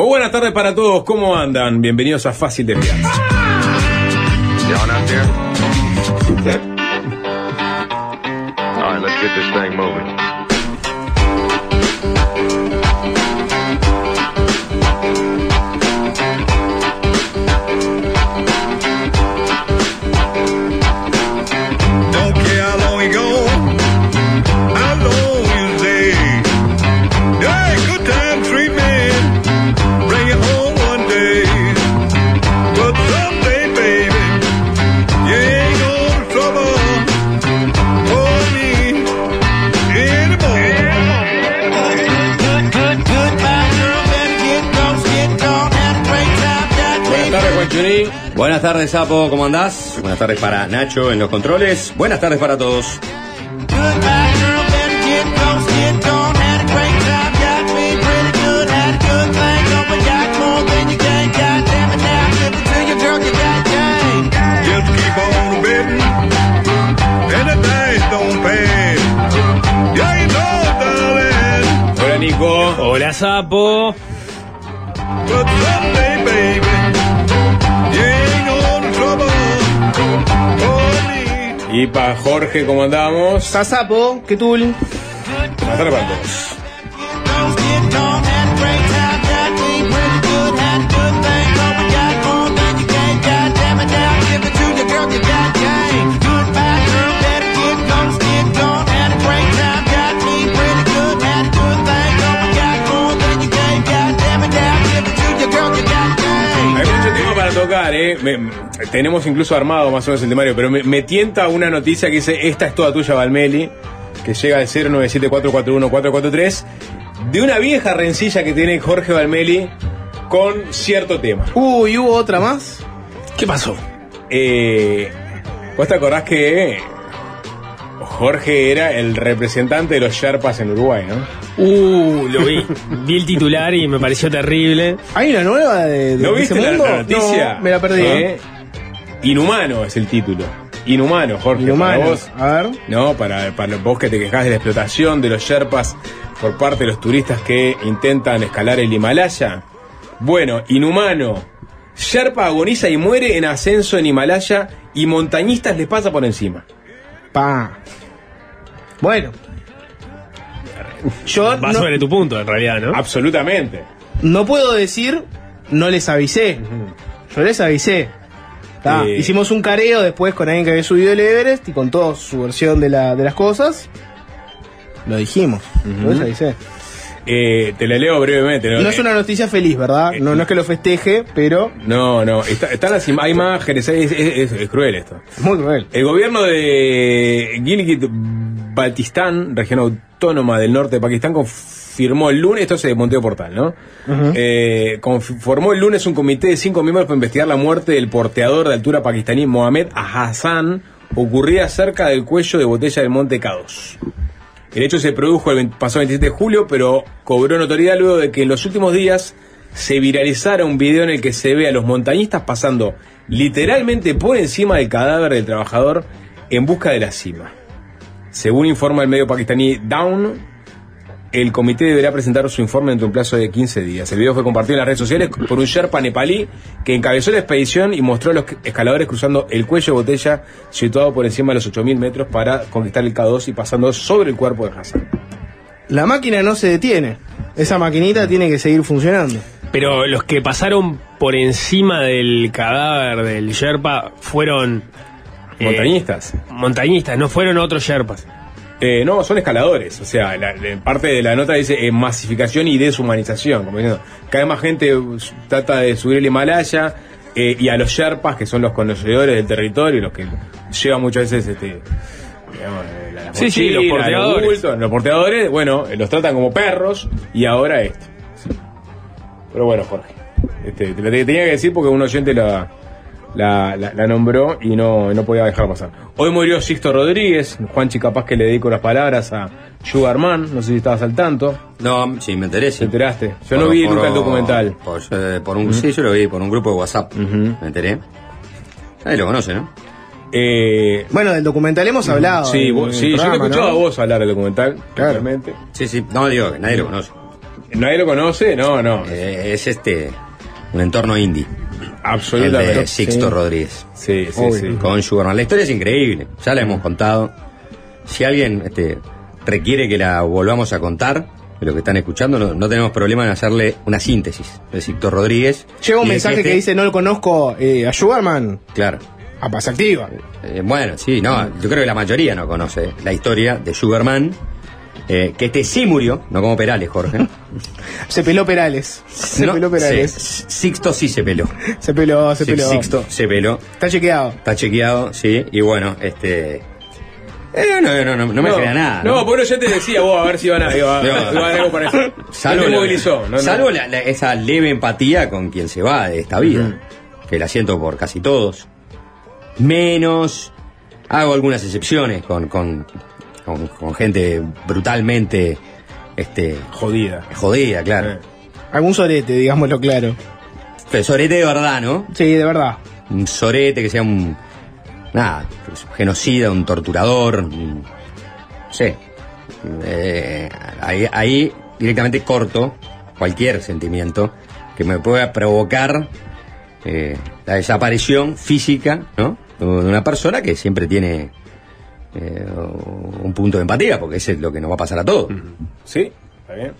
Muy buenas tardes para todos, ¿cómo andan? Bienvenidos a Fácil de there? All right, let's get this thing moving. Buenas tardes, Sapo, ¿cómo andás? Buenas tardes para Nacho en los controles. Buenas tardes para todos. Hola, Nico. Hola Sapo. Y para Jorge, ¿cómo andamos? Sasapo, ¿qué tul? Buenas tardes para todos. Ghost, get gone. Had a great time, got me pretty good. Had a good thing going, got more than you can. God damn it, now give it to you, girl. You got game. Goodbye, girl. Better get ghost, get gone. Had a great time, got me pretty good. Had a good thing going, got more than you can. God damn it, now give it to you, girl. You got game. Hay mucho tema para tocar, ¿eh? Me- tenemos incluso armado más o menos el temario, pero me, me tienta una noticia que dice: Esta es toda tuya, Valmeli, que llega al 097441443, de una vieja rencilla que tiene Jorge Valmeli con cierto tema. Uy, ¿hubo otra más? ¿Qué pasó? Eh, ¿Vos te acordás que Jorge era el representante de los Sherpas en Uruguay, no? Uh, lo vi. Vi el titular y me pareció terrible. ¿Hay una nueva de, de ¿No ese viste la, mundo? la noticia? No, me la perdí. Eh, Inhumano es el título. Inhumano, Jorge. Para Inhumano. vos, A ver. no, para, para vos que te quejás de la explotación de los Sherpas por parte de los turistas que intentan escalar el Himalaya. Bueno, inhumano. Sherpa agoniza y muere en ascenso en Himalaya y montañistas les pasa por encima. Pa. Bueno. Yo Va no, sobre tu punto, en realidad, ¿no? Absolutamente. no puedo decir no les avisé. Yo les avisé. Ta, Eh. Hicimos un careo después con alguien que había subido el Everest y con toda su versión de, la, de las cosas. Lo dijimos. Les avisé. Eh, te la leo brevemente. No es una noticia feliz, ¿verdad? No, no es que lo festeje, pero No, no, está- están las hay imágenes, es, es- es- cruel esto. es muy cruel. El gobierno de Gilgit-Baltistán, región autónoma del norte de Pakistán, confirmó el lunes, esto es de Monteo Portal, ¿no? Eh, conformó el lunes un comité de cinco miembros para investigar la muerte del porteador de altura pakistaní Mohamed Hassan, ocurrida cerca del cuello de botella del monte K2. El hecho se produjo el 20 pasado 27 de julio, pero cobró notoriedad luego de que en los últimos días se viralizara un video en el que se ve a los montañistas pasando literalmente por encima del cadáver del trabajador en busca de la cima. Según informa el medio pakistaní Down, el comité deberá presentar su informe dentro de un plazo de 15 días. El video fue compartido en las redes sociales por un Sherpa nepalí que encabezó la expedición y mostró a los escaladores cruzando el cuello de botella situado por encima de los 8.000 metros para conquistar el K2 y pasando sobre el cuerpo de Hassan. La máquina no se detiene. Esa maquinita tiene que seguir funcionando. Pero los que pasaron por encima del cadáver del Sherpa fueron. eh, Montañistas. montañistas, no fueron otros Sherpas. Eh, no, son escaladores. O sea, la, la- parte de la nota dice eh, masificación y deshumanización. Como diciendo, cada vez más gente trata de subir el Himalaya eh, y a los Sherpas, que son los conocedores del territorio, los que llevan muchas veces este. digamos, eh, Sí, los porteadores. bultos, los porteadores, bueno, los tratan como perros y ahora esto. Pero bueno, Jorge. Este, te lo te- tenía que decir porque un oyente la, la, la- la nombró y no, no podía dejar pasar. Hoy murió Sixto Rodríguez, Juanchi capaz que le dedico las palabras a Sugarman, no sé si estabas al tanto, No, sí, me enteré, ¿te sí. enteraste? Yo Por- no vi por- nunca el documental. Por, eh, por un, Sí, yo lo vi por un grupo de WhatsApp. Me enteré. Nadie lo conoce, ¿no? Eh, Bueno, del documental hemos hablado. sí, vos- sí yo te he escuchado ¿no? a vos hablar del documental, Claro. realmente. Sí, sí. No, digo que nadie lo conoce. nadie lo conoce, no, no. Eh, es este un entorno indie. El absolutamente. de Sixto sí. Rodríguez. Sí, sí, Obvio. sí. Con Sugarman. La historia es increíble. Ya la hemos contado. Si alguien este, requiere que la volvamos a contar, de lo que están escuchando, no, no tenemos problema en hacerle una síntesis de Sixto Rodríguez. Llega un mensaje este- que dice no lo conozco eh, a Sugarman. Claro. A paz activa. Eh, bueno, sí, no, yo creo que la mayoría no conoce la historia de Sugarman, eh, que este sí murió, no como Perales, Jorge. Se peló Perales. Se No, peló Perales. Sixto sí se peló. Se peló, se Sí, peló. Sixto se peló. Está chequeado. Está chequeado, sí, y bueno, este. eh, no, no, no, no me genera nada. No, bueno, yo te decía vos a ver si iban a, iba, No. a algo para eso. Salvo, la- movilizó. Salvo la- la- esa leve empatía con quien se va de esta vida, que la siento por casi todos. Menos, hago algunas excepciones con, con, con, con gente brutalmente este, Jodida. jodida, claro. Eh. Algún sorete, digámoslo claro. Pero sorete de verdad, ¿no? Sí, de verdad. Un sorete que sea un. Nada, pues, un genocida, un torturador. un- no sé. Eh, ahí, ahí directamente corto cualquier sentimiento que me pueda provocar eh, la desaparición física, ¿no? De una persona que siempre tiene eh, un punto de empatía, porque eso es lo que nos va a pasar a todos. ¿Sí? ¿Está bien?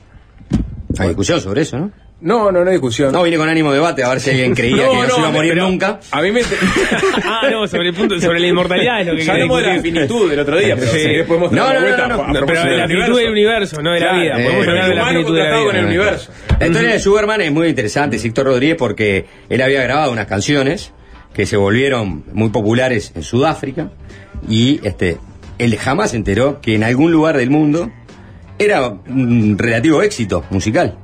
Hay discusión sobre eso, ¿no? No, no, no hay discusión. No, vine con ánimo de debate a ver si alguien creía que no, se iba a morir pero nunca. A mí me. ah, no, sobre el punto, sobre la inmortalidad es lo que ya hablamos de la finitud del otro día, pero Sí. si querés podemos No, no, vuelta no, no, no, Pero de la finitud del universo, no de la vida. eh, Podemos hablar de la finitud de la contrastado vida. con el universo. La historia de Sugarman es muy interesante, Sixto Rodríguez, porque él había grabado unas canciones que se volvieron muy populares en Sudáfrica y este, él jamás se enteró que en algún lugar del mundo era un relativo éxito musical.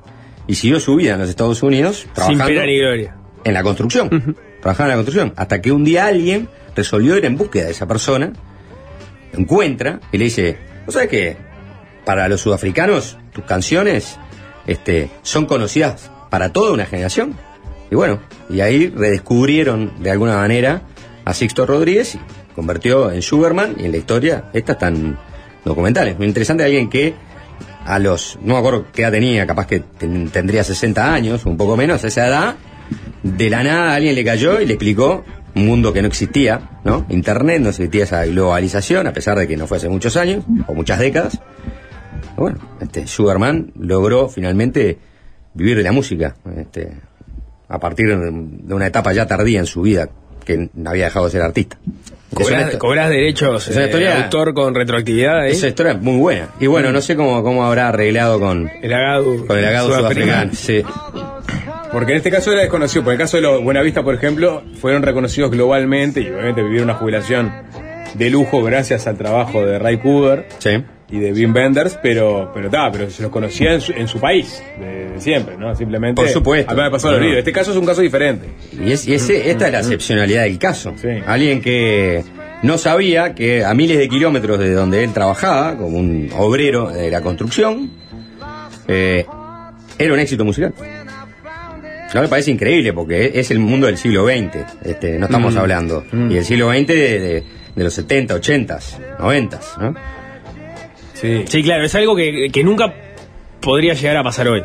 Y siguió su vida en los Estados Unidos Sin trabajando pena ni gloria. en la construcción. Trabajaba en la construcción. Hasta que un día alguien resolvió ir en búsqueda de esa persona, lo encuentra y le dice, ¿no sabes qué? Para los sudafricanos, tus canciones este, son conocidas para toda una generación. Y bueno, y ahí redescubrieron de alguna manera a Sixto Rodríguez y convirtió en Sugarman y en la historia, estas están documentales. Muy interesante alguien que a los, no me acuerdo qué edad tenía, capaz que ten- tendría 60 años, un poco menos, esa edad, de la nada alguien le cayó y le explicó un mundo que no existía, ¿no? Internet, no existía esa globalización, a pesar de que no fue hace muchos años, o muchas décadas. Bueno, este Sugarman logró finalmente vivir de la música, este, a partir de una etapa ya tardía en su vida, que había dejado de ser artista. Cobras, derechos es una eh, historia- de autor con retroactividad ahí. esa historia es muy buena. Y bueno, no sé cómo, cómo habrá arreglado con, El agado. con el agado sudafricano. Sí. Porque en este caso era desconocido. Por el caso de los Buenavista, por ejemplo, fueron reconocidos globalmente y obviamente vivieron una jubilación de lujo gracias al trabajo de Ray Cooder Sí. Y de Wim Wenders, pero pero ta, pero se los conocía en su, en su país de, de siempre, ¿no? Simplemente. Por supuesto. A mí me pasó No. Este caso es un caso diferente. Y, es, y ese- esta es la excepcionalidad del caso. Sí. Alguien que no sabía que a miles de kilómetros de donde él trabajaba, como un obrero de la construcción, eh, era un éxito musical. No me parece increíble porque es el mundo del siglo XX, este, no estamos hablando. Y el siglo XX de, de- de los 70, 80, 90, ¿no? Sí. Sí, claro, es algo que, que nunca podría llegar a pasar hoy.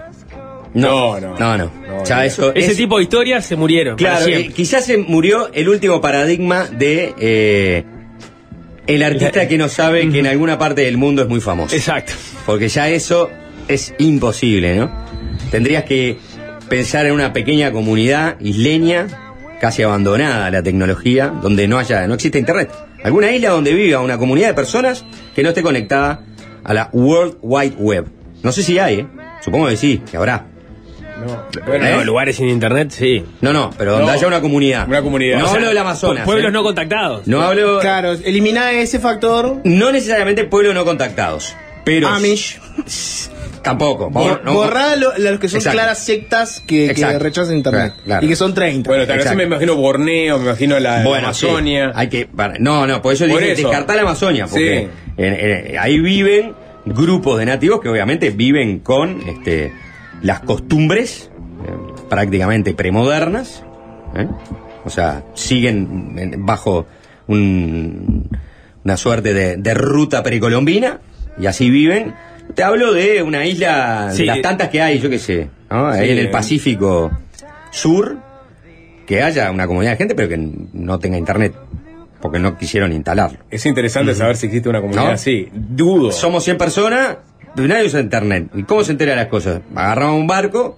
No, no. No, no. No, Ya eso Ese es- tipo de historias se murieron. Claro, eh, quizás se murió el último paradigma de eh, el artista que no sabe que en alguna parte del mundo es muy famoso. Exacto. Porque ya eso es imposible, ¿no? Tendrías que pensar en una pequeña comunidad isleña, casi abandonada a la tecnología, donde no haya, no existe internet. Alguna isla donde viva una comunidad de personas que no esté conectada a la World Wide Web. No sé si hay, ¿eh? Supongo que sí, que habrá. No. Bueno, ¿Eh? No, lugares sin internet, sí. No, no, pero donde No, haya una comunidad. una comunidad. No O sea, hablo del Amazonas. Pueblos ¿eh? no contactados. No hablo. Claro, eliminar ese factor. No necesariamente pueblos no contactados. Pero. Amish. Tampoco. Bor- No- borrar lo- los que son Exacto. claras sectas que, que rechazan internet. Claro, claro. Y que son 30. Bueno, tal vez me imagino Borneo, me imagino la, la Bueno, sí. Amazonia. Hay que. para- no, no, por eso Por dije eso. descartar la Amazonia. Porque Sí. en- en- ahí viven grupos de nativos que obviamente viven con este, las costumbres eh, prácticamente premodernas. ¿eh? O sea, siguen en- bajo un- una suerte de, de ruta precolombina y así viven. Te hablo de una isla, Sí. de las tantas que hay, yo qué sé, ¿no? ahí en el Pacífico Sur, que haya una comunidad de gente, pero que no tenga internet, porque no quisieron instalarlo. Es interesante saber si existe una comunidad ¿No? así. Dudo. Somos 100 personas, pero nadie usa internet. ¿Y cómo se entera de las cosas? Agarramos un barco,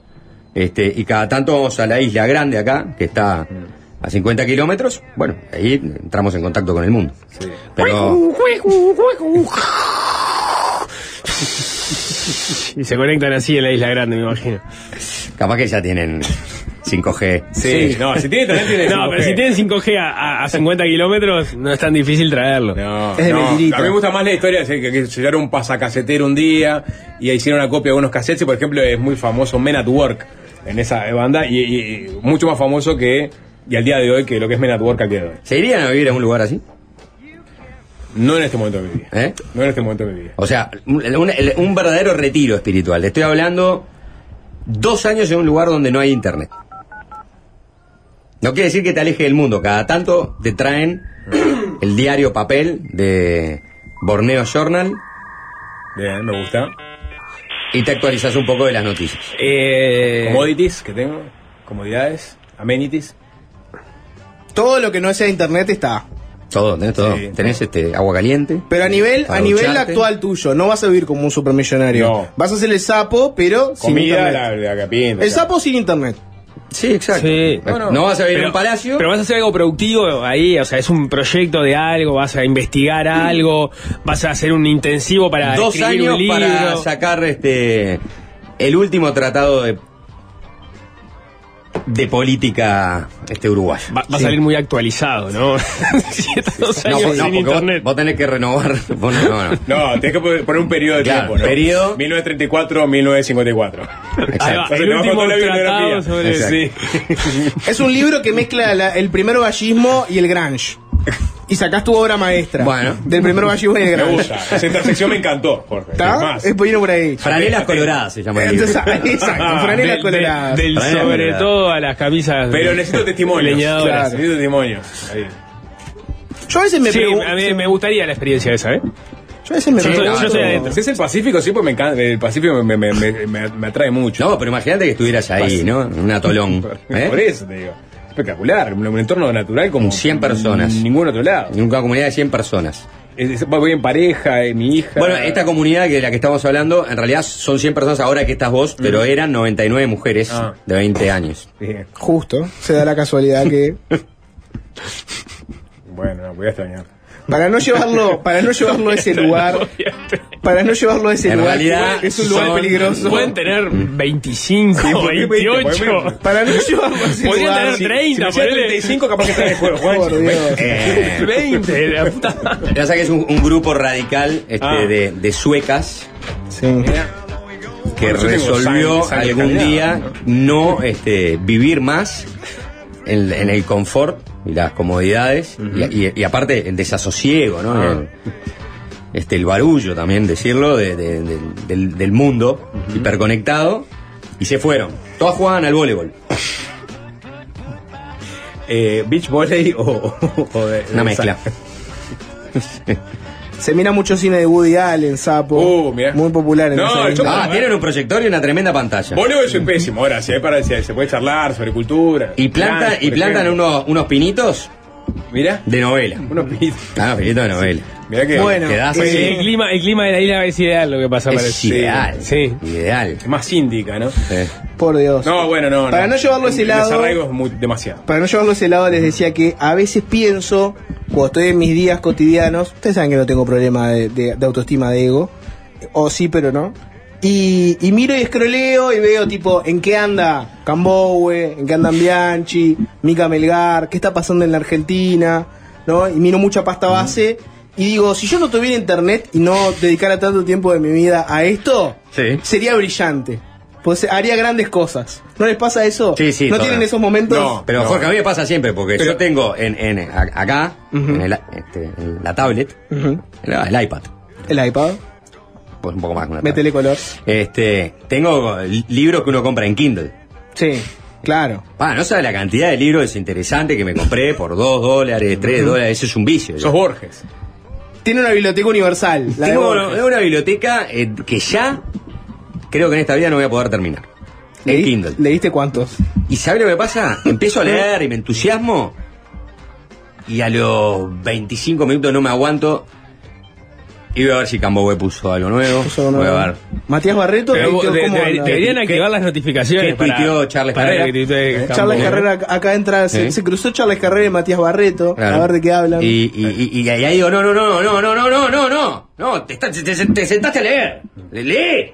este, y cada tanto vamos a la isla grande acá, que está a 50 kilómetros. Bueno, ahí entramos en contacto con el mundo. Sí. Pero Y se conectan así en la isla grande, me imagino. capaz que ya tienen 5G. Sí, no, si tiene internet tiene No, 5G. pero si tienen 5G a, a- a 50 kilómetros, no es tan difícil traerlo. No, Es de no, a mí me gusta más la historia de que, que llegaron un pasacasetero un día y hicieron una copia de unos cassettes y por ejemplo es muy famoso Men at Work en esa banda y, y- y mucho más famoso que y al día de hoy que lo que es Men at Work al día de hoy. ¿Se irían a vivir en un lugar así? No en este momento de mi vida. ¿Eh? No en este momento de mi vida. O sea, un, un- un verdadero retiro espiritual. Estoy hablando dos años en un lugar donde no hay internet. No quiere decir que te aleje del mundo. Cada tanto te traen el diario papel de Borneo Journal Bien, me gusta. y te actualizas un poco de las noticias. Eh, Commodities que tengo, comodidades, amenities. Todo lo que no sea internet está. Todo, tenés todo. Sí. Tenés este agua caliente. Pero a nivel, Para a nivel ducharte. actual tuyo, no vas a vivir como un supermillonario. No. Vas a ser el sapo, pero sin Comida, internet. la, la pinta, El sapo sin internet. Sí, exacto. Sí. No, No, vas a vivir en un palacio. pero vas a hacer algo productivo ahí, o sea, es un proyecto de algo, vas a investigar algo, vas a hacer un intensivo para dos escribir años un libro. para sacar este el último tratado de de política este uruguaya. Va, va a salir muy actualizado, ¿no? Dos No, años vos- no, sin porque vos, internet. vos tenés que renovar. vos no, no, no. No, tenés que poner un periodo de Claro, tiempo, ¿no? periodo. 1934-1954. Ahí va, Exacto. el último la tratado bibliografía. sobre Exacto. sí. Es un libro que mezcla la- el primer vallismo y el grunge. Y sacás tu obra maestra. Bueno. Del primer vallismo y el Me gusta. Esa intersección me encantó, Jorge. Es ¿Está? Es vino por ahí. Franelas coloradas se llama exacto, franelas Del- coloradas. del, sobre todo a las camisas. Pero necesito testimonios. leñadoras. Claro, necesito testimonios. Ahí. Yo a veces me Sí, pregunto. a mí me gustaría la experiencia esa, ¿eh? Yo a veces me pregunto. yo soy adentro. Si es el Pacífico, sí, pues me encanta. El Pacífico me, me, me, me- me atrae mucho. No, pero imagínate que estuvieras ahí, ¿no? En un atolón. Por ¿eh? eso te digo. Espectacular. Un, un entorno natural como. Con 100 personas. En ningún otro lado. En una comunidad de 100 personas. Es- voy en pareja, eh, mi hija. Bueno, esta comunidad que de la que estamos hablando, en realidad son 100 personas ahora que estás vos, pero eran 99 mujeres Ah. de 20 años. Bien. Justo, se da la casualidad que. Bueno, no, voy a extrañar. Para no llevarlo, para no llevarlo a ese lugar, para no llevarlo a ese En lugar, realidad, es un lugar son- peligroso. Pueden tener 25, Sí, ¿por qué 28. 20? Para no llevarlo a ese Podrían lugar. tener Si, 30, si ponele. 35, capaz que está en el juego, Juan. Por Dios. Eh, 20, la puta. Ya sé que es un, un grupo radical este, Ah. de, de suecas Sí. que tengo resolvió sangre- sangre algún día no este, vivir más en, en el confort y las comodidades y, y- y aparte el desasosiego, ¿no? Ah. El, este, el barullo también, decirlo, de- de- de- del, del mundo hiperconectado y se fueron. Todas jugaban al voleibol. Eh, beach volley o, o- o Una mezcla. Se mira mucho cine de Woody Allen, Sapo. Uh, mirá. Muy popular en No, esa yo-. Ah, tienen un proyector y una tremenda pantalla. Voleibol soy pésimo, ahora si hay para si se puede charlar sobre cultura. Y plantan, Dance, y plantan unos, unos pinitos Mirá, de novela. unos pinitos. Ah, pinitos de novela. Mirá que Bueno, quedás eh, así. El clima, el clima de la isla es ideal lo que pasa Es parece. ideal. Sí. Ideal. más síndica, ¿no? Sí. Por Dios. No, bueno, no. Para no llevarlo a ese El lado- desarraigo es muy, demasiado. Para no llevarlo a ese lado, les decía que a veces pienso, cuando estoy en mis días cotidianos, ustedes saben que no tengo problema de, de- de autoestima de ego, o sí, pero no. Y, y miro y escroleo y veo, tipo, en qué anda Cambowe, en qué andan Bianchi, Mica Melgar, qué está pasando en la Argentina, ¿no? Y miro mucha pasta base. Y digo, si yo no tuviera internet y no dedicara tanto tiempo de mi vida a esto, Sí. sería brillante. Pues haría grandes cosas. ¿No les pasa eso? Sí, sí, ¿No tienen esos momentos? No. Pero Jorge, a mí me pasa siempre, porque Pero- yo tengo en, en- a- acá, en, el- este, en la tablet, el, el iPad, El iPad. pues un poco más que una Métele color. Este, tengo li- libros que uno compra en Kindle. Sí, claro. Pa, no sabe la cantidad de libros desinteresantes que me compré por 2 dólares, 3 dólares, eso es un vicio. ya. Sos Borges. Tiene una biblioteca universal. La Tengo una, una biblioteca eh, que ya creo que en esta vida no voy a poder terminar. El Leí- Kindle. ¿Leíste cuántos? ¿Y sabes lo que pasa? Empiezo a leer y me entusiasmo. Y a los 25 minutos no me aguanto. Y voy a ver si Cambowe puso algo nuevo. Puso voy uno- a ver. Matías Barreto. Pero de- cómo de- anda. deberían ¿Qué- activar las notificaciones. qué tuiteó Charles para Carrera? Eh. Charles Carrera acá- entra, se, ¿Eh? se cruzó Charles Carrera y Matías Barreto. Claro. A ver de qué hablan. Y, y, y, y ahí digo, no, no, no, no, no, no, no, no, no. No, te, está- te, te- te sentaste a leer. Le- Lee.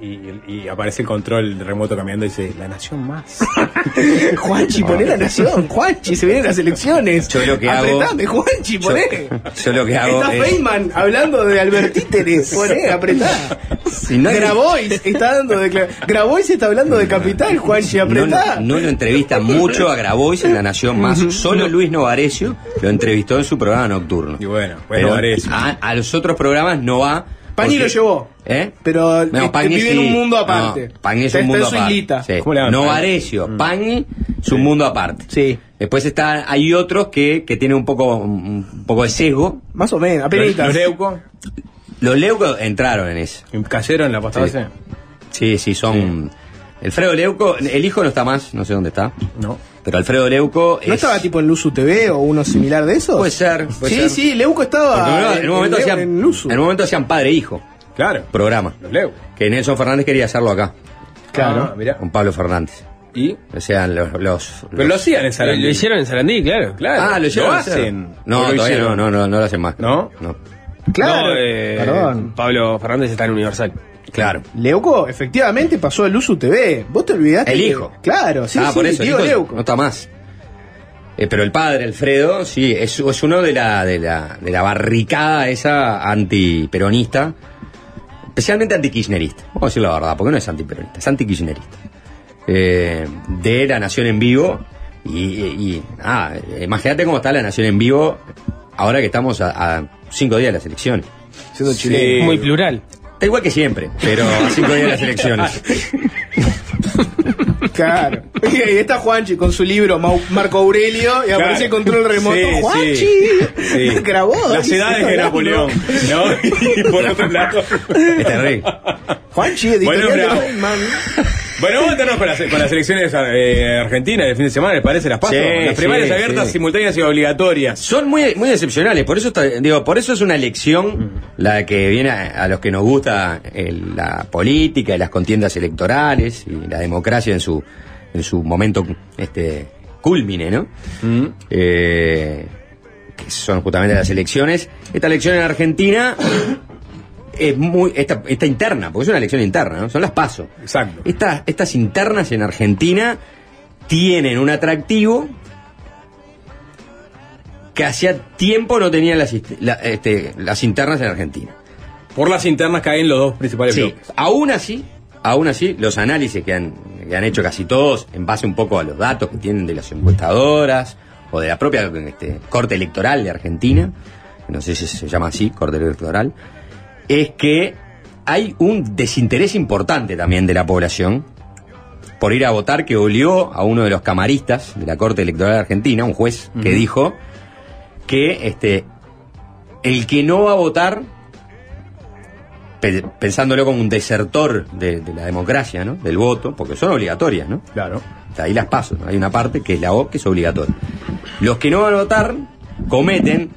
Y, y aparece el control remoto cambiando y dice, la nación más. Juanchi, poné la nación. Juanchi, se vienen las elecciones. Yo lo que hago- Apretame, Juanchi, poné. Yo lo que hago Está es- Feynman hablando de Albertíteres. Poné, apretá. Si no hay- Grabois está dando de Grabois está hablando de capital, Juanchi, No, apretá. no lo entrevista mucho a Grabois en La Nación Más. Solo Luis Novarecio lo entrevistó en su programa nocturno. Y bueno, pues Pero a, a los otros programas no va. Porque- lo llevó. ¿Eh? Pero No, este, Pagni vive en un mundo aparte. No, Pagni es Está- un mundo está en su aparte. Sí. ¿Cómo le llaman? Novarecio, Pagni es un mundo aparte. Sí. Después está, hay otros que, que tienen un poco, un poco de sesgo. Más o menos, Los, apenas. los Leuco, Los Leucos entraron en eso. cayeron en la postada Sí. Sí, sí, son. Alfredo Leuco, el hijo no está más, no sé dónde está. No. Pero Alfredo Leuco. ¿No es- estaba tipo en Luzu TV o uno similar de eso? Puede ser, puede sí, ser. sí, Leuco estaba en, un momento en, hacían, en Luzu. en un momento hacían padre e hijo Claro. programa. Los Leuco. Que Nelson Fernández quería hacerlo acá, Claro. mirá. con Pablo Fernández. Y. O sea, los. los- Pero los- lo hacían en Lo, Sarandí. lo hicieron en Sarandí, claro. Claro. Ah, lo hicieron. hacen. No, lo todavía no, hicieron. no, no, no lo hacen más. ¿No? No. Claro. No, eh, Perdón. Pablo Fernández está en Universal. Claro. Leuco efectivamente pasó a Luzu TV. ¿Vos te olvidaste? El que- hijo. Claro, sí, ah, sí, por eso, el Diego hijo Leuco. no está más. Eh, pero el padre, Alfredo, sí, es, es uno de la, de, la, de la barricada esa antiperonista, especialmente antikirchnerista. Vamos a decir la verdad, porque no es antiperonista, es antikirchnerista. Eh, de La Nación en Vivo. Y, ah, imagínate cómo está La Nación en Vivo ahora que estamos a, a cinco días de las elecciones. Siendo Sí. Muy plural. Está igual que siempre, pero a cinco días de las elecciones. Claro. Y ahí está Juanchi con su libro Marco Aurelio y aparece el control remoto. Sí, Juanchi. sí. Grabó. Las edades de está Napoleón. ¿No? Y por otro lado. Es terrible. Juanchi, editorial Bueno, de. Bueno, vamos a meternos con las, con las elecciones eh, argentinas del fin de semana, ¿les parece? Las paso. Sí, las primarias sí, abiertas, sí. simultáneas y obligatorias. Son muy, muy excepcionales, por eso está- digo, por eso es una elección la que viene a, a los que nos gusta el- la política y las contiendas electorales y la democracia en su en su momento este culmine, ¿no? Eh, que son justamente las elecciones. Esta elección en Argentina es muy esta, esta interna, porque es una elección interna, ¿no? Son las pasos. Exacto. Estas, estas internas en Argentina tienen un atractivo que hacía tiempo no tenían las, la- este, las internas en Argentina. Por las internas caen los dos principales Sí, bloques. aún así, aún así, los análisis que han, que han hecho casi todos, en base un poco a los datos que tienen de las encuestadoras o de la propia este, Corte Electoral de Argentina, no sé si se llama así, Corte Electoral, es que hay un desinterés importante también de la población por ir a votar que olió a uno de los camaristas de la Corte Electoral de Argentina, un juez, que dijo que este el que no va a votar pe- pensándolo como un desertor de, de la democracia, ¿no? Del voto, porque son obligatorias, ¿no? Claro. Ahí las paso, ¿no? hay una parte que es la O que es obligatoria. Los que no van a votar cometen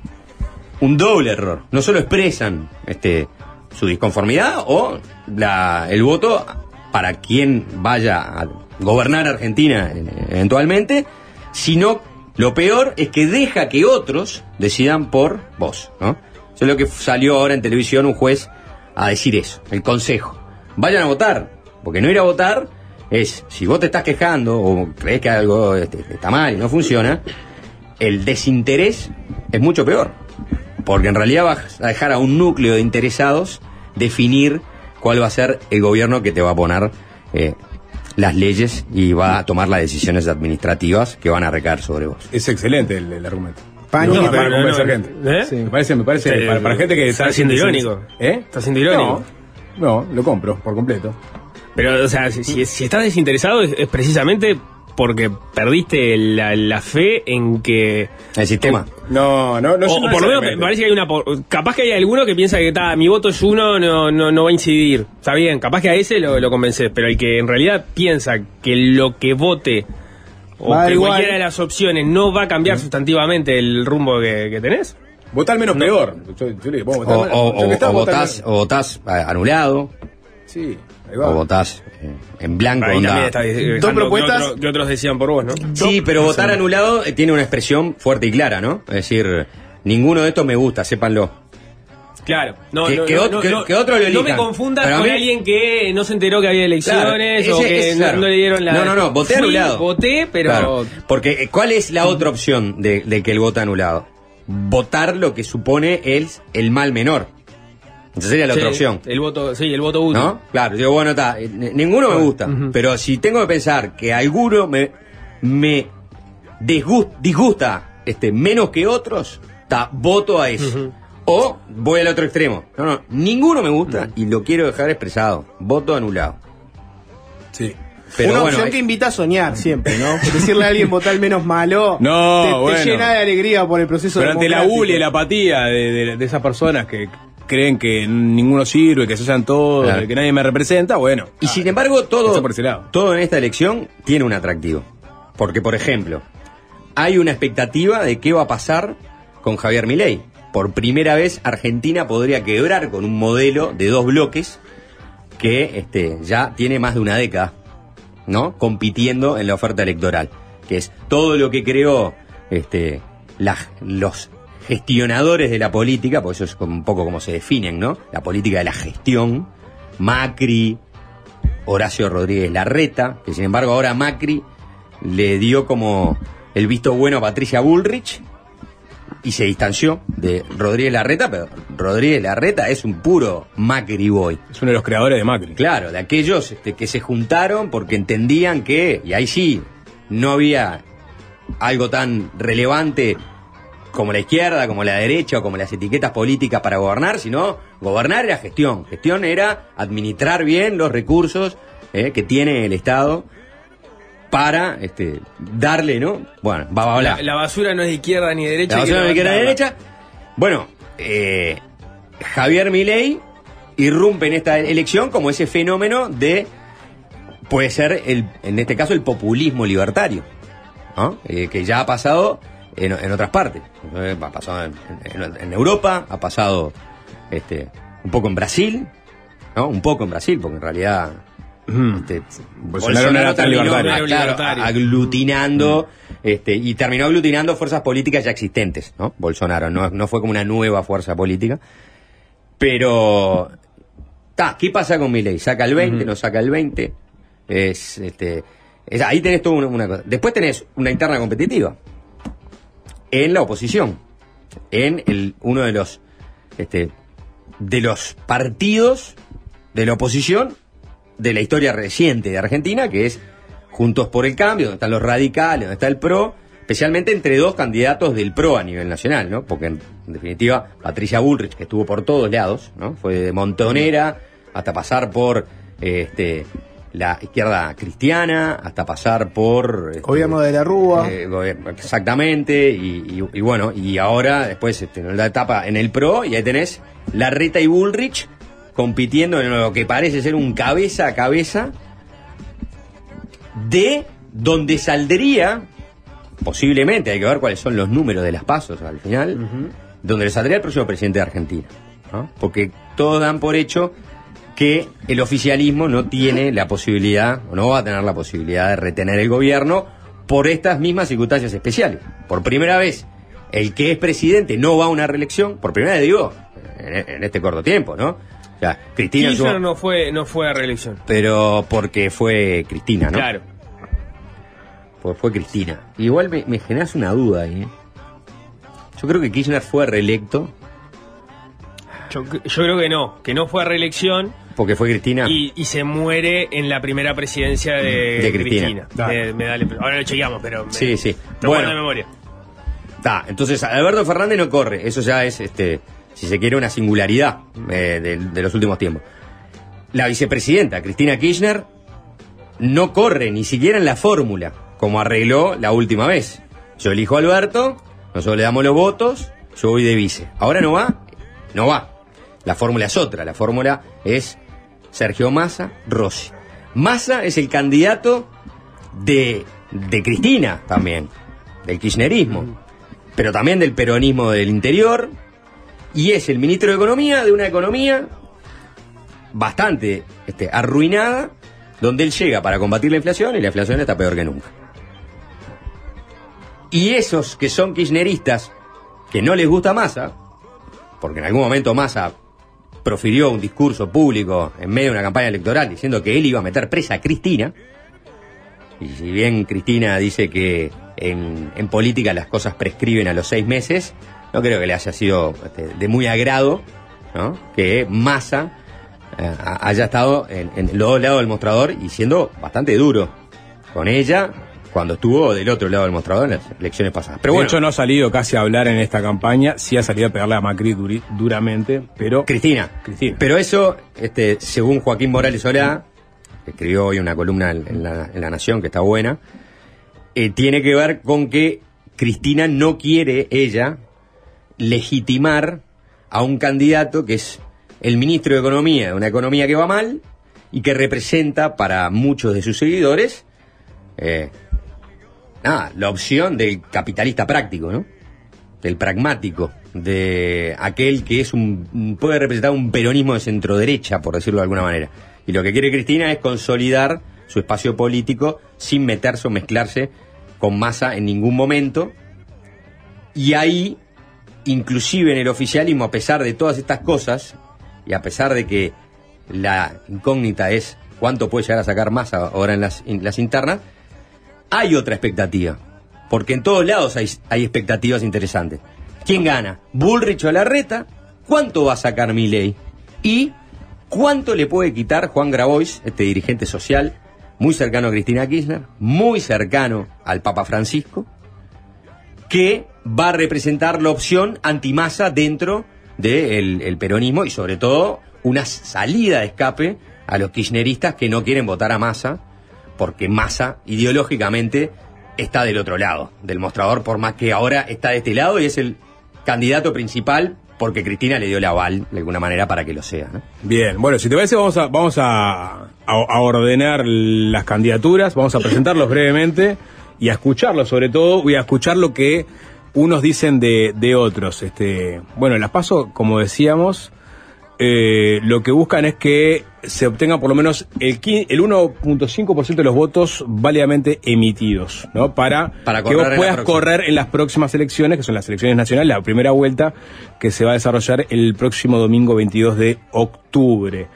un doble error. No solo expresan este, su disconformidad o la- el voto para quien vaya a gobernar Argentina eh, eventualmente, sino lo peor es que deja que otros decidan por vos. ¿no? Eso es lo que salió ahora en televisión un juez a decir eso, el consejo. Vayan a votar, porque no ir a votar es, si vos te estás quejando o crees que algo este, está mal y no funciona, el desinterés es mucho peor. Porque en realidad vas a dejar a un núcleo de interesados definir cuál va a ser el gobierno que te va a poner eh, las leyes y va a tomar las decisiones administrativas que van a recaer sobre vos. Es excelente el, el argumento. No, no, para no, convencer no, gente. ¿eh? Sí. Me parece, me parece, Sí, para, para gente que está siendo irónico. ¿Eh? Está siendo irónico. No, no, lo compro por completo. Pero, o sea, si, si- si estás desinteresado es, es precisamente porque perdiste la, la fe en que El sistema. No, no, no. o, no o por lo menos me parece que hay una capaz que hay alguno que piensa que está mi voto es uno no, no, no va a incidir está bien capaz que a ese lo, lo convences pero el que en realidad piensa que lo que vote o Va que igual. cualquiera de las opciones no va a cambiar sustantivamente el rumbo que, que tenés Votá al menos peor. Yo, yo le digo, a O, o, o- votás, o votás eh, anulado, Sí. O votás eh, en blanco. ahí onda. dejando que propuestas. otro- que otros decían por vos no Sí, pero votar anulado eh, tiene una expresión fuerte y clara, ¿no? Es decir, ninguno de estos me gusta, sépanlo. Claro, no, Que- no, que no, ot- no, que- no, que otro lo no me elijan. confundas con mí- alguien que no se enteró que había elecciones Claro, o que ese, claro. no le dieron la. No, no, no, voté Fui, anulado. Voté, pero. Claro, porque, eh, ¿cuál es la otra opción de, de que el voto anulado? Votar lo que supone es el mal menor. Esa sería la Sí, otra opción. El voto, sí, el voto útil. ¿No? Claro, digo, bueno, está, eh, ninguno me gusta. Pero si tengo que pensar que alguno me, me disgust- disgusta este, menos que otros, está, voto a ese. O voy al otro extremo. No, no, ninguno me gusta y lo quiero dejar expresado. Voto anulado. Sí. Pero una bueno, opción hay- que invita a soñar siempre, ¿no? Decirle a alguien votar menos malo No, te, te bueno. llena de alegría por el proceso Pero ante la bulia y la apatía de, de- de esas personas que creen que ninguno sirve, que se hayan todos, Claro. que nadie me representa, bueno. Y sin embargo, todo, Eso por ese lado. todo en esta elección tiene un atractivo. Porque, por ejemplo, hay una expectativa de qué va a pasar con Javier Milei. Por primera vez, Argentina podría quebrar con un modelo de dos bloques que este, ya tiene más de una década, ¿no? Compitiendo en la oferta electoral. Que es todo lo que creó este, la- los gestionadores de la política, porque eso es un poco como se definen, ¿no? La política de la gestión, Macri, Horacio Rodríguez Larreta, que sin embargo ahora Macri le dio como el visto bueno a Patricia Bullrich y se distanció de Rodríguez Larreta, pero Rodríguez Larreta es un puro Macri boy. Es uno de los creadores de Macri. Claro, de aquellos este, que se juntaron porque entendían que, y ahí sí, no había algo tan relevante como la izquierda, como la derecha o como las etiquetas políticas para gobernar, sino gobernar era gestión. Gestión era administrar bien los recursos eh, que tiene el Estado para este, darle, ¿no? Bueno, va a hablar. La, la basura no es de izquierda ni de derecha. La hay que basura de izquierda levantarla. derecha. Bueno, eh, Javier Milei irrumpe en esta elección como ese fenómeno de, puede ser, el, en este caso, el populismo libertario, ¿no? Eh, que ya ha pasado en, en otras partes. Eh, ha pasado en, en- en Europa, ha pasado este, un poco en Brasil, ¿no? Un poco en Brasil, porque en realidad... Este, Bolsonaro no era tan terminó, libertario. Era claro, aglutinando este, y terminó aglutinando fuerzas políticas ya existentes, ¿no? Bolsonaro, no, no fue como una nueva fuerza política. Pero, ta, ¿qué pasa con Milei? ¿Saca el 20? ¿No saca el 20? Es, este, es- ahí tenés toda una, una cosa. Después tenés una interna competitiva en la oposición, en el, uno de los, este, de los partidos de la oposición de la historia reciente de Argentina, que es Juntos por el Cambio, donde están los radicales, donde está el PRO, especialmente entre dos candidatos del PRO a nivel nacional, ¿no? Porque en, definitiva, Patricia Bullrich, que estuvo por todos lados, ¿no? Fue de Montonera hasta pasar por este, la izquierda cristiana, hasta pasar por... este, Gobierno de la Rúa. eh, exactamente, y, y- y bueno, y ahora después este, en la etapa en el PRO, y ahí tenés Larreta y Bullrich compitiendo en lo que parece ser un cabeza a cabeza de donde saldría, posiblemente, hay que ver cuáles son los números de las pasos al final, donde le saldría el próximo presidente de Argentina. ¿no? Porque todos dan por hecho que el oficialismo no tiene la posibilidad, o no va a tener la posibilidad de retener el gobierno por estas mismas circunstancias especiales. Por primera vez, el que es presidente no va a una reelección, por primera vez digo, en, en este corto tiempo, ¿no? O sea, Cristina... su- no fue, no fue a reelección. pero porque fue Cristina, ¿no? Claro. Pues fue Cristina. Igual me, me generas una duda ahí. ¿eh? Yo creo que Kirchner fue reelecto Yo, yo creo que no, que no fue a reelección porque fue Cristina. y, y se muere en la primera presidencia de, De Cristina. Me- me da la impresión. Ahora lo chequeamos, pero. me- Sí, sí. me Bueno. guardo de memoria. Está, entonces Alberto Fernández no corre. Eso ya es, este, si se quiere, una singularidad eh, de, de los últimos tiempos. La vicepresidenta, Cristina Kirchner, no corre ni siquiera en la fórmula como arregló la última vez. Yo elijo a Alberto, nosotros le damos los votos, yo voy de vice. Ahora no va, no va. La fórmula es otra, la fórmula es Sergio Massa, Rossi. Massa es el candidato de, de Cristina también, del kirchnerismo, pero también del peronismo del interior, y es el ministro de Economía de una economía bastante este, arruinada, donde él llega para combatir la inflación y la inflación está peor que nunca. Y esos que son kirchneristas, que no les gusta Massa, porque en algún momento Massa profirió un discurso público en medio de una campaña electoral diciendo que él iba a meter presa a Cristina, y si bien Cristina dice que en, en política las cosas prescriben a los seis meses, no creo que le haya sido este, de muy agrado ¿no? que Massa eh, ha- haya estado en los dos lados del mostrador y siendo bastante duro con ella cuando estuvo del otro lado del mostrador en las elecciones pasadas. Pero de bueno, hecho, no ha salido casi a hablar en esta campaña, sí ha salido a pegarle a Macri duri- duramente, pero... Cristina. Cristina. Pero eso, este, según Joaquín Morales Solá, que escribió hoy una columna en, en la, en La Nación que está buena, eh, tiene que ver con que Cristina no quiere ella legitimar a un candidato que es el ministro de Economía de una economía que va mal y que representa para muchos de sus seguidores eh, nada, la opción del capitalista práctico, ¿no? Del pragmático, de aquel que es un puede representar un peronismo de centro derecha, por decirlo de alguna manera. Y lo que quiere Cristina es consolidar su espacio político sin meterse o mezclarse con masa en ningún momento. Y ahí, inclusive en el oficialismo, a pesar de todas estas cosas, y a pesar de que la incógnita es cuánto puede llegar a sacar masa ahora en las, en las internas, hay otra expectativa. Porque en todos lados hay, expectativas interesantes. ¿Quién gana? ¿Bullrich o Larreta? ¿Cuánto va a sacar Milei? ¿Y cuánto le puede quitar Juan Grabois, este dirigente social, muy cercano a Cristina Kirchner, muy cercano al Papa Francisco, que va a representar la opción antimasa dentro del el peronismo y sobre todo una salida de escape a los kirchneristas que no quieren votar a Massa porque Massa ideológicamente está del otro lado del mostrador por más que ahora está de este lado y es el candidato principal porque Cristina le dio la aval de alguna manera para que lo sea. Bien, bueno, si te parece vamos a, vamos a ordenar las candidaturas, vamos a presentarlos brevemente y a escucharlos sobre todo, y a escuchar lo que unos dicen de, de otros. Este, bueno, las paso, como decíamos, eh, lo que buscan es que se obtenga por lo menos el, el 1.5% de los votos válidamente emitidos, ¿no? Para, Para que vos puedas correr en las próximas elecciones, que son las elecciones nacionales, la primera vuelta que se va a desarrollar el próximo domingo 22 de octubre.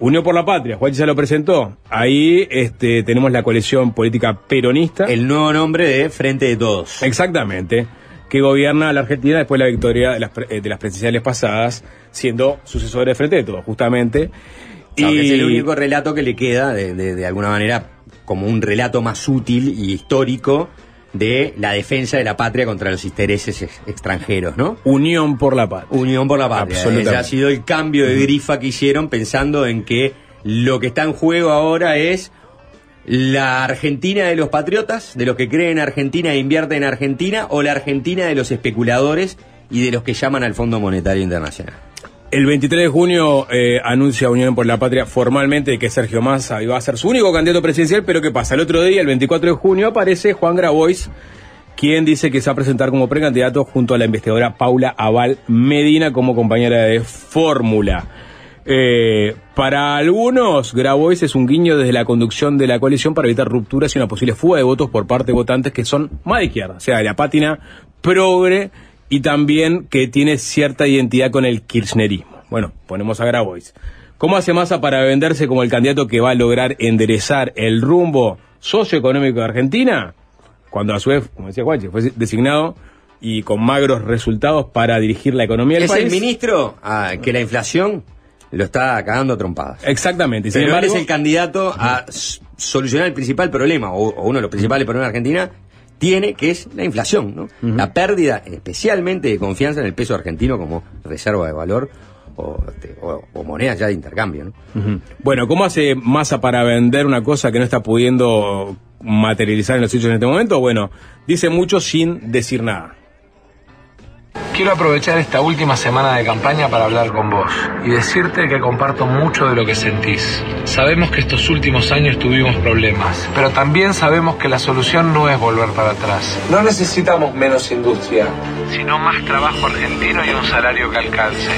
Unión por la Patria, Juan ya lo presentó. Ahí este, tenemos la coalición política peronista. El nuevo nombre de Frente de Todos. Exactamente. Que gobierna la Argentina después de la victoria de las, eh, de las presidenciales pasadas, siendo sucesor de Frente de Todos, justamente. Claro, que es el único relato que le queda, de, de- de alguna manera, como un relato más útil y histórico de la defensa de la patria contra los intereses ex- extranjeros, ¿no? Unión por la Patria. Unión por la patria. Absolutamente. Ha sido el cambio de grifa que hicieron pensando en que lo que está en juego ahora es la Argentina de los patriotas, de los que creen en Argentina e invierten en Argentina, o la Argentina de los especuladores y de los que llaman al Fondo Monetario Internacional. El 23 de junio eh, anuncia Unión por la Patria formalmente que Sergio Massa iba a ser su único candidato presidencial, pero ¿qué pasa? El otro día, el 24 de junio, aparece Juan Grabois, quien dice que se va a presentar como precandidato junto a la investigadora Paula Aval Medina como compañera de fórmula. Eh, para algunos, Grabois es un guiño desde la conducción de la coalición para evitar rupturas y una posible fuga de votos por parte de votantes que son más de izquierda, o sea, de la pátina progre y también que tiene cierta identidad con el kirchnerismo. Bueno, ponemos a Grabois. ¿Cómo hace Massa para venderse como el candidato que va a lograr enderezar el rumbo socioeconómico de Argentina? Cuando a su vez, como decía Juanche, fue designado y con magros resultados para dirigir la economía del Es país. el ministro ah, que la inflación lo está cagando a trompadas. Exactamente. y sin Pero él embargo- es el candidato a solucionar el principal problema, o, o uno de los principales problemas de Argentina, tiene, que es la inflación, ¿no? La pérdida, especialmente de confianza en el peso argentino como reserva de valor o, este, o- o monedas ya de intercambio. ¿no? Bueno, ¿cómo hace Massa para vender una cosa que no está pudiendo materializar en los hechos en este momento? Bueno, dice mucho sin decir nada. Quiero aprovechar esta última semana de campaña para hablar con vos y decirte que comparto mucho de lo que sentís. Sabemos que estos últimos años tuvimos problemas, pero también sabemos que la solución no es volver para atrás. No necesitamos menos industria, sino más trabajo argentino y un salario que alcance.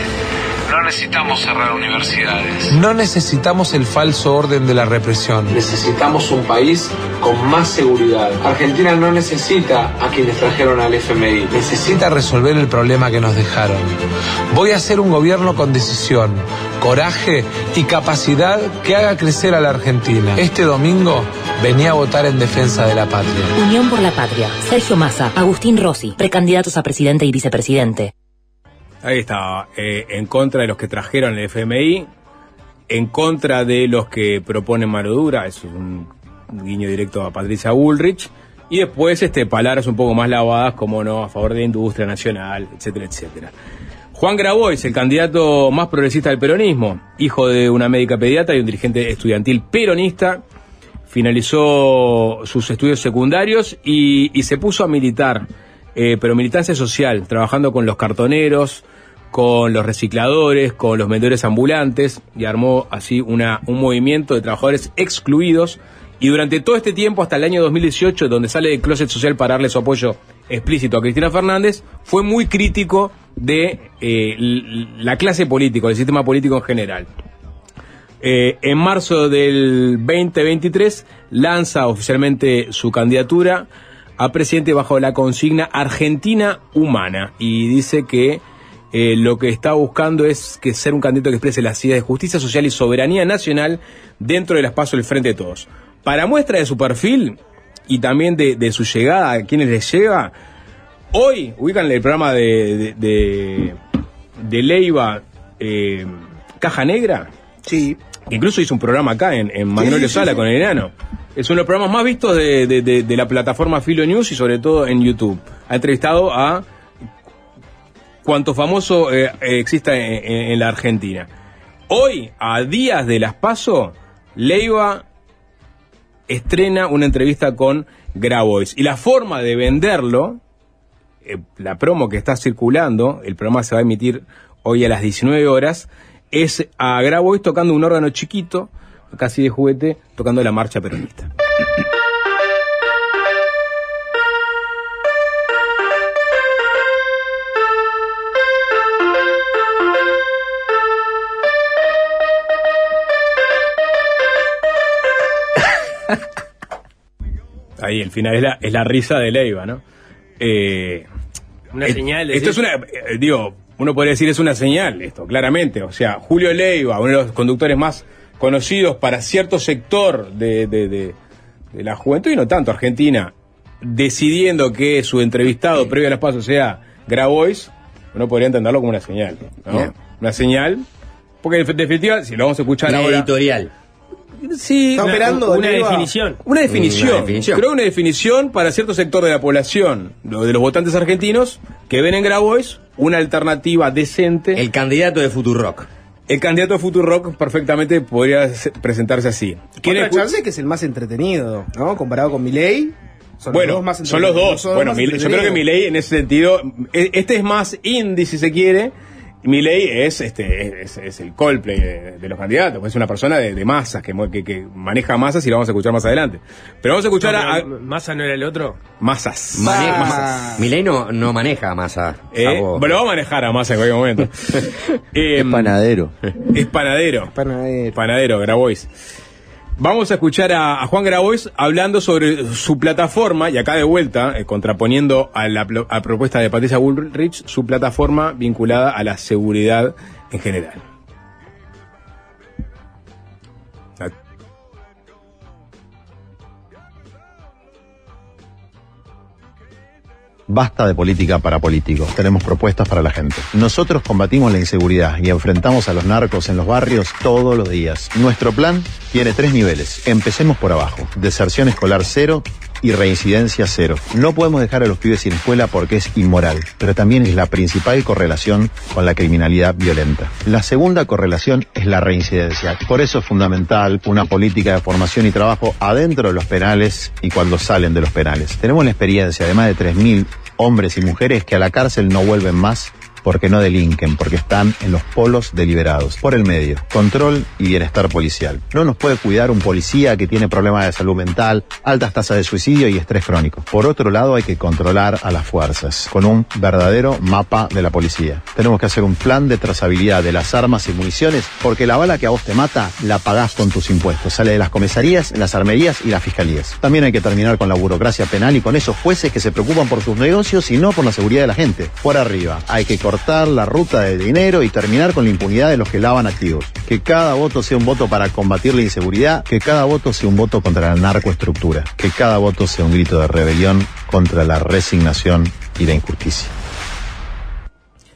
No necesitamos cerrar universidades. No necesitamos el falso orden de la represión. Necesitamos un país con más seguridad. Argentina no necesita a quienes trajeron al FMI. Necesita resolver el problema que nos dejaron. Voy a hacer un gobierno con decisión, coraje y capacidad que haga crecer a la Argentina. Este domingo venía a votar en defensa de la patria. Unión por la Patria. Sergio Massa, Agustín Rossi, precandidatos a presidente y vicepresidente. Ahí está, eh, en contra de los que trajeron el FMI, en contra de los que proponen mano dura, es un guiño directo a Patricia Bullrich, y después este, palabras un poco más lavadas, como no, a favor de industria nacional, etcétera, etcétera. Juan Grabois, el candidato más progresista del peronismo, hijo de una médica pediatra y un dirigente estudiantil peronista, finalizó sus estudios secundarios y, y se puso a militar, eh, pero militancia social, trabajando con los cartoneros, con los recicladores, con los vendedores ambulantes, y armó así una, un movimiento de trabajadores excluidos. Y durante todo este tiempo, hasta el año 2018, donde sale del closet social para darle su apoyo explícito a Cristina Fernández, fue muy crítico de eh, la clase política, del sistema político en general. Eh, en marzo del 2023 lanza oficialmente su candidatura a presidente bajo la consigna Argentina Humana y dice que eh, lo que está buscando es que ser un candidato que exprese las ideas de justicia social y soberanía nacional dentro del espacio del Frente de Todos. Para muestra de su perfil y también de, de su llegada, a quienes les llega, hoy ubican el programa de, de, de- de Leiva eh, Caja Negra. Sí. Incluso hizo un programa acá en, en Magnolio sí, sí, Sala sí. con el enano. Es uno de los programas más vistos de, de- de- de la plataforma Filo News y sobre todo en YouTube. Ha entrevistado a cuanto famoso eh, eh, exista en, la Argentina. Hoy, a días de las PASO, Leiva estrena una entrevista con Grabois. Y la forma de venderlo, eh, la promo que está circulando, el programa se va a emitir hoy a las 19 horas, es a Grabois tocando un órgano chiquito, casi de juguete, tocando la marcha peronista. Ahí, el final es la, es la risa de Leiva, ¿no? Eh, Una señal. Esto es una, eh, digo, uno podría decir es una señal, esto, claramente. O sea, Julio Leiva, uno de los conductores más conocidos para cierto sector de, de- de- de la juventud y no tanto Argentina, decidiendo que su entrevistado previo a los pasos sea Grabois, uno podría entenderlo como una señal, ¿no? Una señal, porque en definitiva, si lo vamos a escuchar Una ahora... editorial. Sí, Está operando Una definición. una definición. Una definición. Creo una definición para cierto sector de la población, de los votantes argentinos, que ven en Grabois una alternativa decente. El candidato de Futurock. El candidato de Futurock perfectamente podría se- presentarse así. ¿Quién Otra chance que es el más entretenido, ¿no? Comparado con Milei. Son bueno, los dos más son los entretenidos. dos. Son los Bueno, yo creo que. Milei en ese sentido, e- este es más indie si se quiere. Milei es este es, es el Coldplay de, de los candidatos, pues es una persona de, de masas que, mu- que, que maneja masas y lo vamos a escuchar más adelante. Pero vamos a escuchar No, a, pero ¿Massa no era el otro? masas. Mane- Ah. Massa. Milei no, no maneja masa. Eh, bueno, vamos a manejar a Massa en cualquier momento. Eh, Es panadero. Es panadero. Panadero. Panadero, Grabois. Vamos a escuchar a, Juan Grabois hablando sobre su plataforma, y acá de vuelta, eh, contraponiendo a la a propuesta de Patricia Bullrich, su plataforma vinculada a la seguridad en general. Basta de política para políticos. Tenemos propuestas para la gente. Nosotros combatimos la inseguridad y enfrentamos a los narcos en los barrios todos los días. Nuestro plan tiene tres niveles. Empecemos por abajo. Deserción escolar cero, y reincidencia cero. No podemos dejar a los pibes sin escuela porque es inmoral, pero también es la principal correlación con la criminalidad violenta. La segunda correlación es la reincidencia. Por eso es fundamental una política de formación y trabajo adentro de los penales y cuando salen de los penales. Tenemos la experiencia de más de 3.000 hombres y mujeres que a la cárcel no vuelven más porque no delinquen, porque están en los polos deliberados. Por el medio, control y bienestar policial. No nos puede cuidar un policía que tiene problemas de salud mental, altas tasas de suicidio y estrés crónico. Por otro lado, hay que controlar a las fuerzas, con un verdadero mapa de la policía. Tenemos que hacer un plan de trazabilidad de las armas y municiones, porque la bala que a vos te mata, la pagás con tus impuestos. Sale de las comisarías, las armerías y las fiscalías. También hay que terminar con la burocracia penal y con esos jueces que se preocupan por sus negocios y no por la seguridad de la gente. Por arriba, hay que cortar la ruta de dinero y terminar con la impunidad de los que lavan activos. Que cada voto sea un voto para combatir la inseguridad, que cada voto sea un voto contra la narcoestructura, que cada voto sea un grito de rebelión contra la resignación y la injusticia.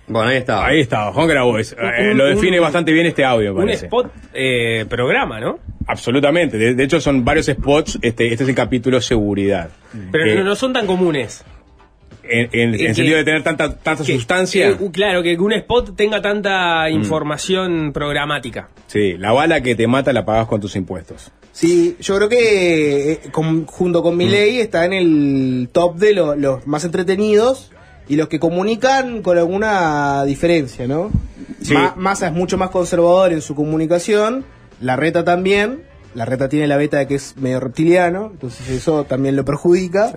Bueno, ahí está. Ahí está, Juan Grabois. Eh, lo un- define bastante bien este audio, Un spot eh, programa, ¿no? Absolutamente. De, de hecho, son varios spots. Este, este es el capítulo seguridad. Pero Eh, no, no son tan comunes. En, en- en que- sentido de tener tanta, tanta Que- sustancia. eh, claro, que un spot tenga tanta información programática. Sí, la bala que te mata la pagas con tus impuestos. Sí, yo creo que eh, con- junto con Milei está en el top de lo- los más entretenidos y los que comunican con alguna diferencia, ¿no? Sí. Ma- Massa es mucho más conservador en su comunicación, la reta también, la reta tiene la beta de que es medio reptiliano, entonces eso también lo perjudica.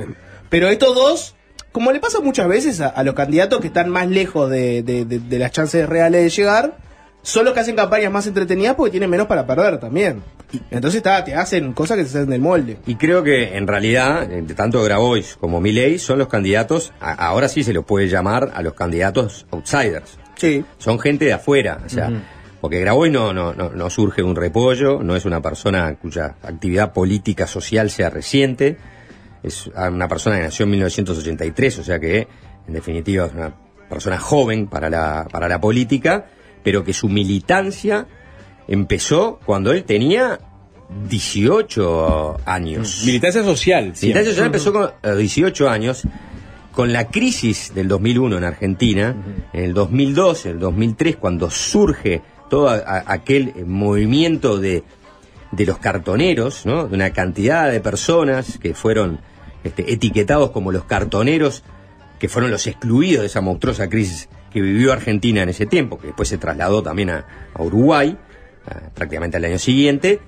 Pero estos dos, como le pasa muchas veces a, a los candidatos que están más lejos de, de- de- de las chances reales de llegar, son los que hacen campañas más entretenidas porque tienen menos para perder también. Entonces está, te hacen cosas que se salen del molde. Y creo que en realidad, eh, tanto Grabois como Milei son los candidatos, a- ahora sí se los puede llamar a los candidatos outsiders. Sí. Son gente de afuera, o sea, porque Grabois no, no, no, no surge de un repollo, no es una persona cuya actividad política social sea reciente, es una persona que nació en 1983, o sea que en definitiva es una persona joven para la, para la política, pero que su militancia empezó cuando él tenía 18 años. Militancia social. Militancia social empezó con a los 18 años. Con la crisis del 2001 en Argentina, en el 2002, en el 2003, cuando surge todo a- a- aquel movimiento de, de los cartoneros, ¿no? de una cantidad de personas que fueron este, etiquetados como los cartoneros, que fueron los excluidos de esa monstruosa crisis que vivió Argentina en ese tiempo, que después se trasladó también a, Uruguay, prácticamente al año siguiente.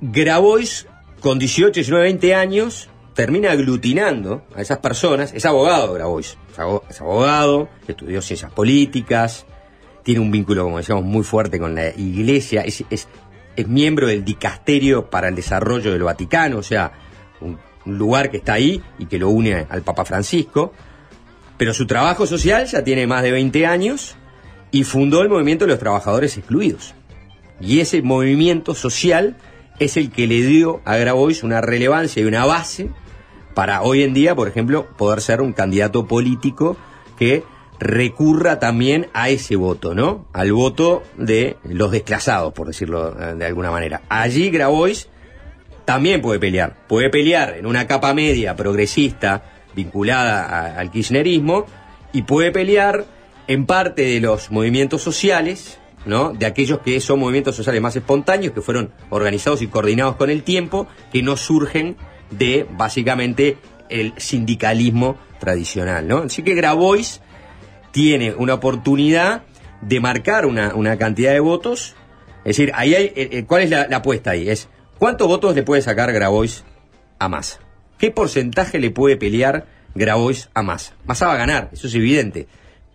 Grabois, con 18, 19, 20 años, termina aglutinando a esas personas. Es abogado, Grabois. Es abo- Es abogado, estudió ciencias políticas, tiene un vínculo, como decíamos, muy fuerte con la iglesia. Es, es- es miembro del Dicasterio para el Desarrollo del Vaticano, o sea, un, lugar que está ahí y que lo une al Papa Francisco. Pero su trabajo social ya tiene más de 20 años y fundó el movimiento de los trabajadores excluidos. Y ese movimiento social es el que le dio a Grabois una relevancia y una base para hoy en día, por ejemplo, poder ser un candidato político que recurra también a ese voto, ¿no? Al voto de los desclasados, por decirlo eh, de alguna manera. Allí Grabois también puede pelear. Puede pelear en una capa media progresista vinculada al kirchnerismo y puede pelear en parte de los movimientos sociales, ¿no? De aquellos que son movimientos sociales más espontáneos, que fueron organizados y coordinados con el tiempo, que no surgen de básicamente el sindicalismo tradicional, ¿no? Así que Grabois tiene una oportunidad de marcar una, una cantidad de votos. Es decir, ahí hay, eh, eh, ¿cuál es la, la apuesta ahí? Es ¿cuántos votos le puede sacar Grabois a Massa? ¿Qué porcentaje le puede pelear Grabois a Massa? Massa va a ganar, eso es evidente.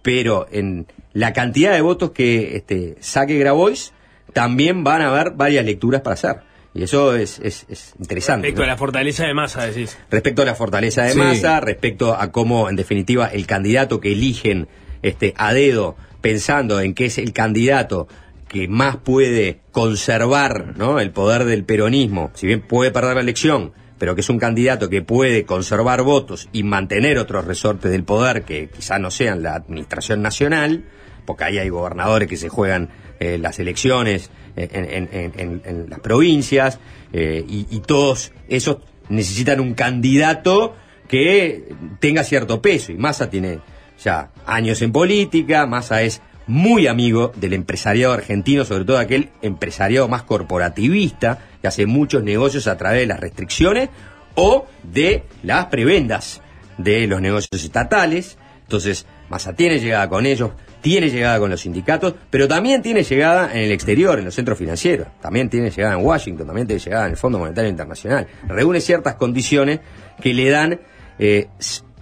Pero en la cantidad de votos que este, saque Grabois, también van a haber varias lecturas para hacer. Y eso es, es, es interesante. Respecto ¿no? a la fortaleza de masa, decís. respecto a la fortaleza de Sí. masa, respecto a cómo, en definitiva, el candidato que eligen este, a dedo, pensando en que es el candidato que más puede conservar ¿no? el poder del peronismo, si bien puede perder la elección, pero que es un candidato que puede conservar votos y mantener otros resortes del poder que quizás no sean la administración nacional, porque ahí hay gobernadores que se juegan eh, las elecciones eh, en, las provincias, eh, y todos esos necesitan un candidato que tenga cierto peso. Y Massa tiene ya años en política, Massa es muy amigo del empresariado argentino, sobre todo aquel empresariado más corporativista, que hace muchos negocios a través de las restricciones o de las prebendas de los negocios estatales. Entonces, Massa tiene llegada con ellos, tiene llegada con los sindicatos, pero también tiene llegada en el exterior, en los centros financieros, también tiene llegada en Washington, también tiene llegada en el Fondo Monetario Internacional. Reúne ciertas condiciones que le dan eh,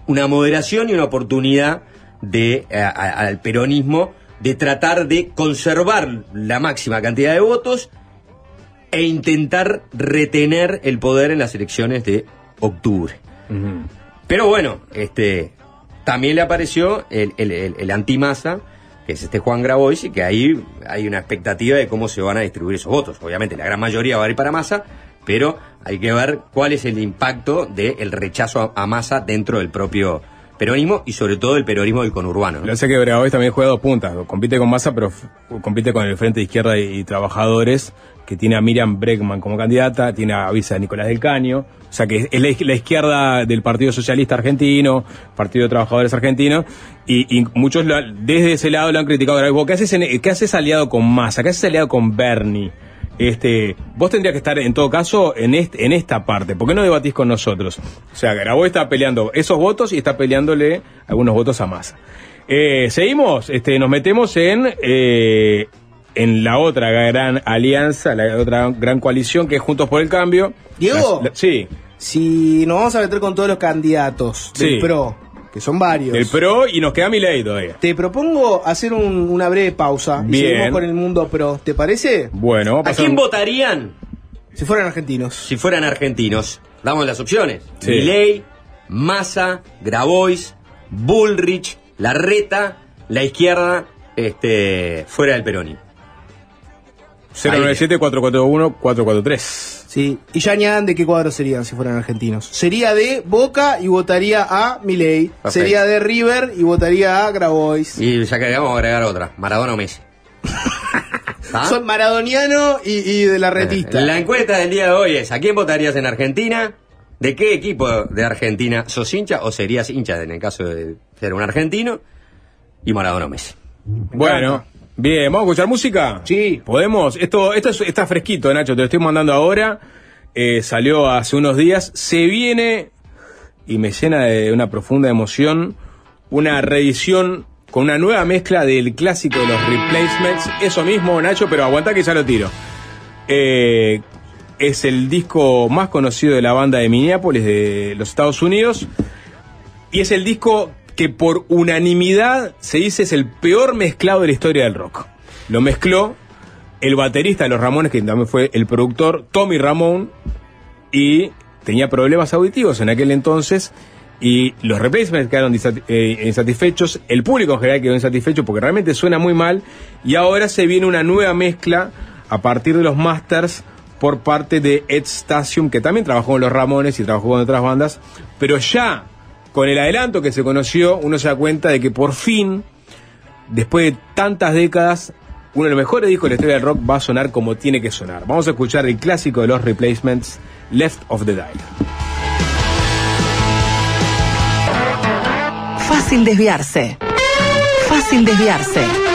una moderación y una oportunidad de, eh, al peronismo de tratar de conservar la máxima cantidad de votos e intentar retener el poder en las elecciones de octubre. Pero bueno, este también le apareció el, el, el, el antimasa, que es este Juan Grabois, y que ahí hay una expectativa de cómo se van a distribuir esos votos. Obviamente la gran mayoría va a ir para Massa, pero hay que ver cuál es el impacto del rechazo a, a Massa dentro del propio peronismo y sobre todo el peronismo del conurbano. ¿no? Lo sé que Grabois también juega dos puntas. Compite con Massa, pero compite con el Frente de Izquierda y, Trabajadores, que tiene a Miriam Bregman como candidata, tiene a Visa Nicolás del Caño. O sea que es la, izquierda del Partido Socialista Argentino, Partido de Trabajadores Argentino, y, muchos lo- desde ese lado lo han criticado. a. ¿Qué haces, en- ¿Qué haces aliado con Massa? ¿Qué haces aliado con Bernie? Este, vos tendrías que estar en todo caso en, este, en esta parte. ¿Por qué no debatís con nosotros? O sea, Grabois está peleando esos votos y está peleándole algunos votos a Massa. Eh, seguimos, este, nos metemos en, eh, en la otra gran alianza, la otra gran coalición que es Juntos por el Cambio. Diego. Las- la- sí, Si nos vamos a meter con todos los candidatos del Sí. PRO, que son varios. del PRO y nos queda mi ley todavía. Te propongo hacer un- una breve pausa y Bien. seguimos con el mundo PRO. ¿Te parece? Bueno, vamos a ¿A pasar quién un- votarían Si fueran argentinos. si fueran argentinos? Damos las opciones. Sí. Milei, Massa, Grabois, Bullrich, Larreta, la izquierda, este, fuera del peronismo. 097-441-443. Sí. Y ya añadan de qué cuadro serían si fueran argentinos. Sería de Boca y votaría a Milei. Sería de River y votaría a Grabois. Y ya que vamos a agregar otra, Maradona o Messi. ¿Ah? Son maradoniano y, y de la retista. La encuesta del día de hoy es, ¿a quién votarías en Argentina? ¿De qué equipo de Argentina sos hincha o serías hincha en el caso de ser un argentino? Y Maradona o Messi. Bueno, bien, ¿vamos a escuchar música? Sí. ¿Podemos? Esto, esto es- está fresquito, Nacho, te lo estoy mandando ahora. Eh, salió hace unos días. Se viene, y me llena de una profunda emoción, una reedición con una nueva mezcla del clásico de los replacements. Eso mismo, Nacho, pero aguanta que ya lo tiro. Eh, es el disco más conocido de la banda de Minneapolis, de los Estados Unidos. Y es el disco que por unanimidad se dice es el peor mezclado de la historia del rock. Lo mezcló el baterista de los Ramones, que también fue el productor, Tommy Ramón, y tenía problemas auditivos en aquel entonces. Y los replacements quedaron eh, insatisfechos, el público en general quedó insatisfecho porque realmente suena muy mal. Y ahora se viene una nueva mezcla a partir de los masters por parte de Ed Stasium, que también trabajó con los Ramones y trabajó con otras bandas, pero ya con el adelanto que se conoció, uno se da cuenta de que por fin, después de tantas décadas, uno de los mejores discos de la historia del rock va a sonar como tiene que sonar. Vamos a escuchar el clásico de los replacements, Left of the Dial. Fácil desviarse. Fácil desviarse.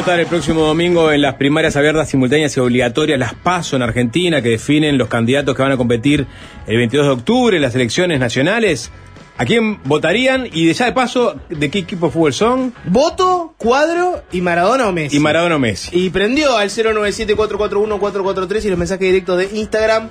Votar el próximo domingo en las primarias abiertas, simultáneas y obligatorias, las PASO en Argentina, que definen los candidatos que van a competir el 22 de octubre en las elecciones nacionales, ¿a quién votarían? Y de ya de paso, ¿de qué equipo de fútbol son? Voto, cuadro y Maradona o Messi. Y Maradona o Messi. Y prendió al 097-441-443 y los mensajes directos de Instagram.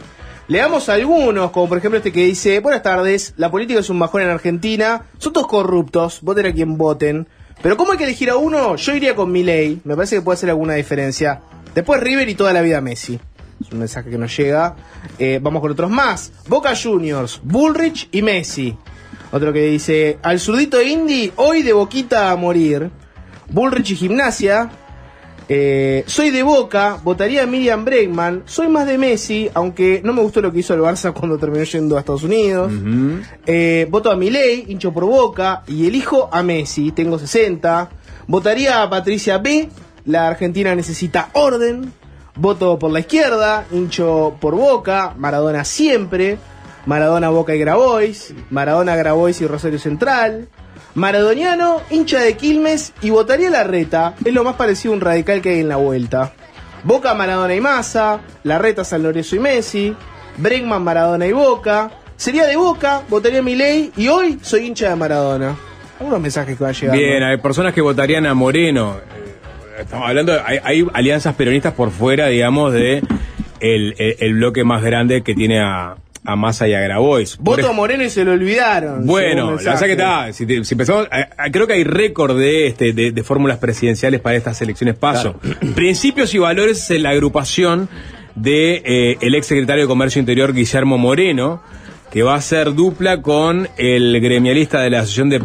Le damos algunos, como por ejemplo este que dice, buenas tardes, la política es un bajón en Argentina, son todos corruptos, voten a quien voten. Pero ¿cómo hay que elegir a uno? Yo iría con Milei, me parece que puede hacer alguna diferencia. Después River y toda la vida Messi. Es un mensaje que nos llega. Eh, vamos con otros más. Boca Juniors, Bullrich y Messi. Otro que dice, al zurdito Indy, hoy de boquita a morir. Bullrich y Gimnasia. Eh, soy de Boca, votaría a Miriam Bregman. Soy más de Messi, aunque no me gustó lo que hizo el Barça cuando terminó yendo a Estados Unidos. Eh, voto a Milei, hincho por Boca. Y elijo a Messi, tengo 60. Votaría a Patricia B. La Argentina necesita orden. Voto por la izquierda, hincho por Boca. Maradona siempre. Maradona, Boca y Grabois. Maradona, Grabois y Rosario Central. Maradoniano, hincha de Quilmes y votaría la reta. Es lo más parecido a un radical que hay en la vuelta. Boca, Maradona y Massa. La reta, San Lorenzo y Messi. Bregman, Maradona y Boca. Sería de Boca, votaría Milei y hoy soy hincha de Maradona. Algunos mensajes que van llegando. Bien, hay personas que votarían a Moreno. Eh, Estamos hablando, de- hay, hay alianzas peronistas por fuera, digamos, de el, el- el bloque más grande que tiene a, a Massa y a Grabois. Voto a Moreno y se lo olvidaron. Bueno, la verdad que está, si, te- si empezamos, a- a- creo que hay récord de, este, de, de fórmulas presidenciales para estas elecciones paso. Principios y valores es la agrupación de eh, el ex secretario de Comercio Interior Guillermo Moreno, que va a ser dupla con el gremialista de la Asociación de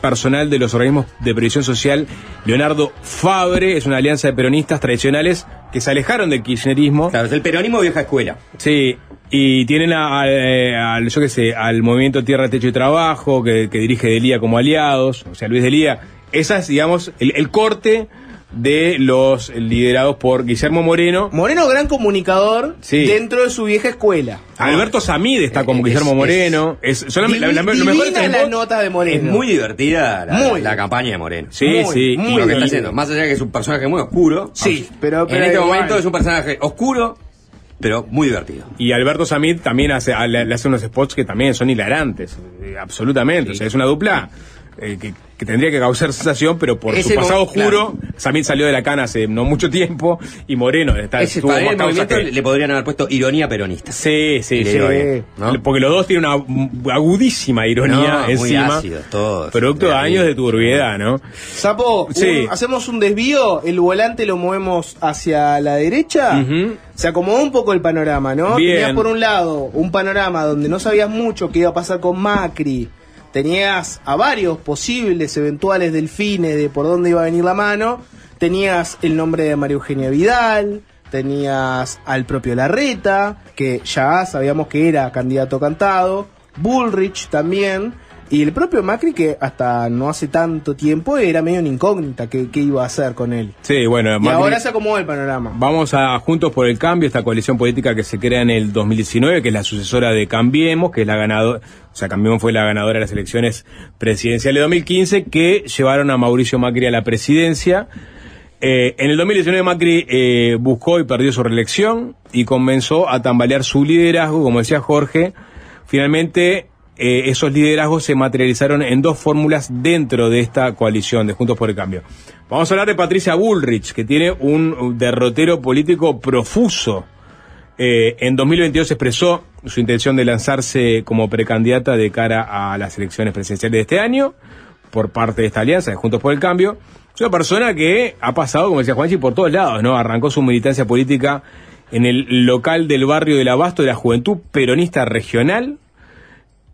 Personal de los Organismos de Previsión Social, Leonardo Fabre, es una alianza de peronistas tradicionales que se alejaron del kirchnerismo. Claro, es el peronismo vieja escuela. Sí, y tienen a- a- eh, al, yo qué sé, al movimiento Tierra, Techo y Trabajo, que, que dirige Delía como aliados, o sea, Luis Delía. Esa es, digamos, el, el corte de los liderados por Guillermo Moreno. Moreno, gran comunicador Sí. dentro de su vieja escuela. Alberto Samid está como Es- Guillermo Moreno. Es, la- la- la- lo mejor la nota de Moreno. Es muy divertida la, Muy. la campaña de Moreno. Sí, muy, sí. muy lo que está haciendo, más allá de que es un personaje muy oscuro. Sí, pero- pero en este igual. momento es un personaje oscuro, pero muy divertido. Y Alberto Samid también hace, le, le hace unos spots que también son hilarantes, eh, absolutamente. O sea, es una dupla eh, que, que tendría que causar sensación, pero por Ese su pasado mo- claro. oscuro, Samid salió de la cana hace no mucho tiempo y Moreno está, Ese tuvo más causa que- le podrían haber puesto ironía peronista. Sí, sí, sí. Porque los dos tienen una agudísima ironía No, muy encima. ácidos todos. Producto de De años de turbiedad, ¿no? Sapo, Sí. un- hacemos un desvío, el volante lo movemos hacia la derecha. Se acomodó un poco el panorama, ¿no? Bien. Tenías por un lado un panorama donde no sabías mucho qué iba a pasar con Macri. Tenías a varios posibles eventuales delfines de por dónde iba a venir la mano. Tenías el nombre de María Eugenia Vidal. Tenías al propio Larreta, que ya sabíamos que era candidato cantado. Bullrich también. Y el propio Macri, que hasta no hace tanto tiempo era medio una incógnita qué, qué iba a hacer con él. Sí, bueno, Y Macri- ahora se acomodó el panorama. Vamos a Juntos por el Cambio, esta coalición política que se crea en el 2019, que es la sucesora de Cambiemos, que es la ganadora, o sea, Cambiemos fue la ganadora de las elecciones presidenciales de 2015, que llevaron a Mauricio Macri a la presidencia. Eh, en el 2019 Macri eh, buscó y perdió su reelección y comenzó a tambalear su liderazgo, como decía Jorge. Finalmente, eh, esos liderazgos se materializaron en dos fórmulas dentro de esta coalición de Juntos por el Cambio. Vamos a hablar de Patricia Bullrich, que tiene un derrotero político profuso. Eh, en 2022 expresó su intención de lanzarse como precandidata de cara a las elecciones presidenciales de este año por parte de esta alianza de Juntos por el Cambio. Es una persona que ha pasado, como decía Juanchi, por todos lados, ¿no? Arrancó su militancia política en el local del barrio del Abasto de la Juventud Peronista Regional.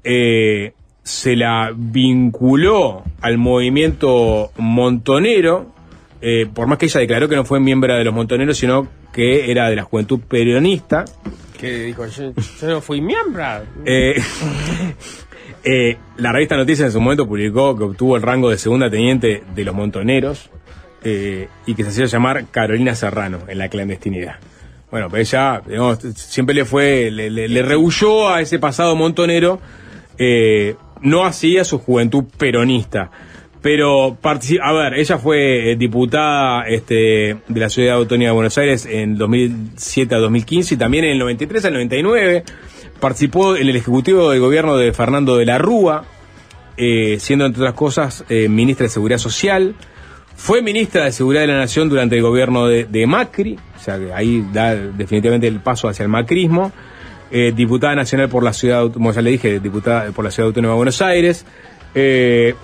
Eh, se la vinculó al movimiento montonero, eh, por más que ella declaró que no fue miembro de los montoneros, sino que era de la Juventud Peronista. Que dijo, yo, yo no fui miembro. Eh, eh, la revista Noticias en su momento publicó que obtuvo el rango de segunda teniente de los montoneros y que se hacía llamar Carolina Serrano en la clandestinidad. Bueno, pues ella digamos, siempre le fue, le, le, le rehuyó a ese pasado montonero, eh, no así a su juventud peronista. Pero, a ver, ella fue eh, diputada este, de la Ciudad Autónoma de Buenos Aires en 2007 a 2015 y también en el 93 al 99. Participó en el Ejecutivo del Gobierno de Fernando de la Rúa, eh, siendo, entre otras cosas, ministra de Seguridad Social. Fue ministra de Seguridad de la Nación durante el gobierno de, de Macri, o sea que ahí da definitivamente el paso hacia el macrismo. Eh, diputada nacional por la ciudad, como ya le dije, diputada por la Ciudad Autónoma de Buenos Aires. Eh,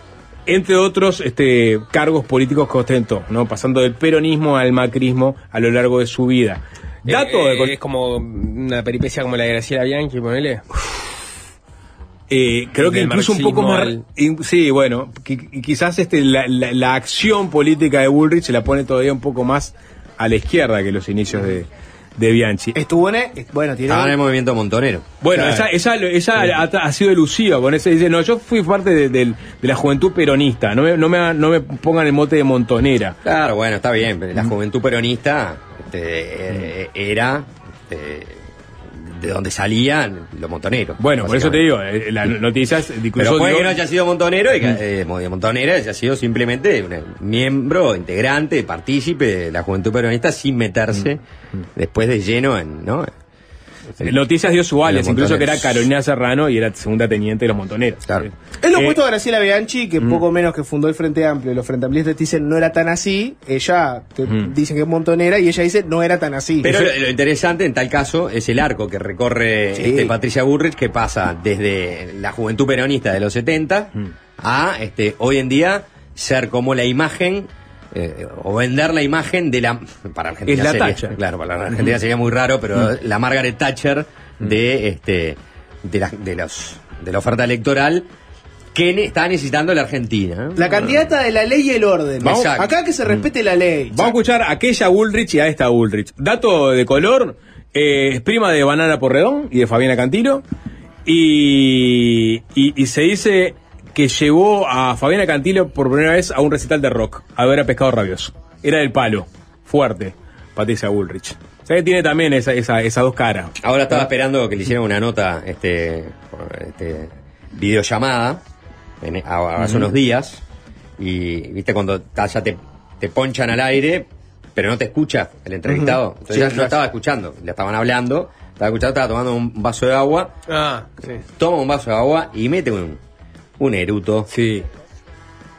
entre otros este, cargos políticos que ostentó, ¿no? pasando del peronismo al macrismo a lo largo de su vida. Dato Eh, de es como una peripecia como la de Graciela Bianchi, ponele. Eh, creo que incluso un poco más. al- sí, bueno, qui- quizás este, la, la- la acción política de Bullrich se la pone todavía un poco más a la izquierda que los inicios de, de Bianchi. Estuvo en. el- Bueno, tiene. Estaba en el movimiento montonero. Bueno, Claro. ella, ella, ella ha, ha sido elusiva con eso. Dice, no, yo fui parte de, de la juventud peronista. No me, no, me, no me pongan el mote de montonera. Claro, bueno, está bien, pero la juventud peronista este, eh, era este, de donde salían los montoneros. Bueno, por eso te digo, eh, las noticias incluso Pero puede que no haya sido montonero y que, eh, mo- montonera haya sido simplemente un miembro, integrante, partícipe de la juventud peronista sin meterse después de lleno en, ¿no? Eh, Noticias dio su alias, incluso que era. Carolina Serrano y era segunda teniente de los montoneros. Claro. Es lo Eh, opuesto a Graciela Bianchi, que poco menos que fundó el Frente Amplio. y Los Frente Amplistas te dicen no era tan así. Ella te dicen que es montonera y ella dice no era tan así. Pero lo, lo interesante en tal caso es el arco que recorre Sí. este, Patricia Bullrich, que pasa desde la juventud peronista de los 70 a este, hoy en día ser como la imagen eh, o vender la imagen de la para Argentina Es la sería, Thatcher. claro para la Argentina sería muy raro pero la Margaret Thatcher de este de, la, de los de la oferta electoral que ne- está necesitando la Argentina La candidata de la ley y el orden. Vamos- Acá que se respete la ley. Vamos a escuchar a aquella Bullrich y a esta Bullrich. Dato de color, eh, es prima de Banana Porredón y de Fabiana Cantilo. Y, y, y se dice que llevó a Fabiana Cantilo por primera vez a un recital de rock, a ver a Pescado Rabioso. Era del palo, fuerte, Patricia Bullrich. O sea que tiene también esa, esa, esas dos caras. Ahora estaba esperando que le hicieran una nota, este, este videollamada, en- a- hace unos días, y viste cuando ya te, te ponchan al aire, pero no te escucha el entrevistado. Entonces Sí, ya no estaba escuchando, le estaban hablando, estaba escuchando, estaba tomando un vaso de agua, Ah, sí. toma un vaso de agua y mete un, un eruto. Sí.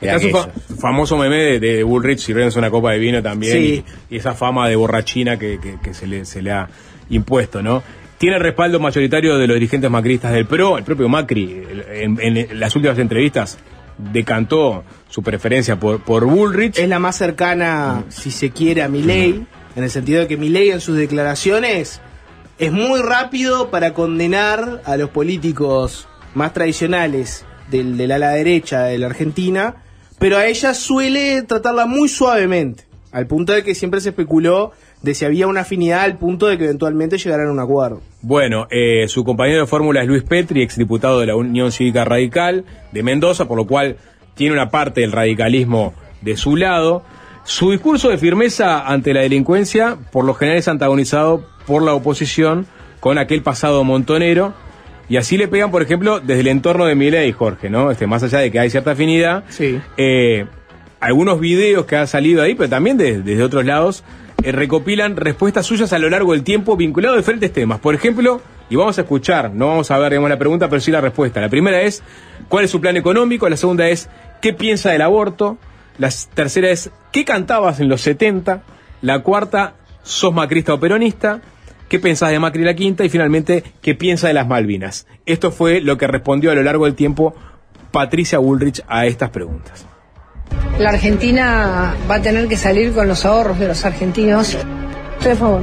Está su fa- famoso meme de, de Bullrich sirviéndose una copa de vino también Sí. y, y esa fama de borrachina que, que- que se, le, se le ha impuesto, ¿no? Tiene el respaldo mayoritario de los dirigentes macristas del PRO, el propio Macri en, en las últimas entrevistas decantó su preferencia por, por Bullrich. Es la más cercana, si se quiere, a Milei, en el sentido de que Milei en sus declaraciones es muy rápido para condenar a los políticos más tradicionales del, del ala derecha de la Argentina, pero a ella suele tratarla muy suavemente, al punto de que siempre se especuló de si había una afinidad al punto de que eventualmente llegaran a un acuerdo. Bueno, eh, su compañero de fórmula es Luis Petri, exdiputado de la Unión Cívica Radical de Mendoza, por lo cual tiene una parte del radicalismo de su lado. Su discurso de firmeza ante la delincuencia, por lo general, es antagonizado por la oposición con aquel pasado montonero. Y así le pegan, por ejemplo, desde el entorno de Milei, Jorge, ¿no? Este, más allá de que hay cierta afinidad, Sí. eh, algunos videos que han salido ahí, pero también de- desde otros lados, eh, recopilan respuestas suyas a lo largo del tiempo vinculadas a diferentes temas. Por ejemplo, y vamos a escuchar, no vamos a ver digamos, la pregunta, pero sí la respuesta. La primera es, ¿cuál es su plan económico? La segunda es, ¿qué piensa del aborto? La tercera es, ¿qué cantabas en los 70? La cuarta, ¿sos macrista o peronista? ¿Qué pensás de Macri la quinta? Y finalmente, ¿qué piensa de las Malvinas? Esto fue lo que respondió a lo largo del tiempo Patricia Bullrich a estas preguntas. La Argentina va a tener que salir con los ahorros de los argentinos. Estoy a favor.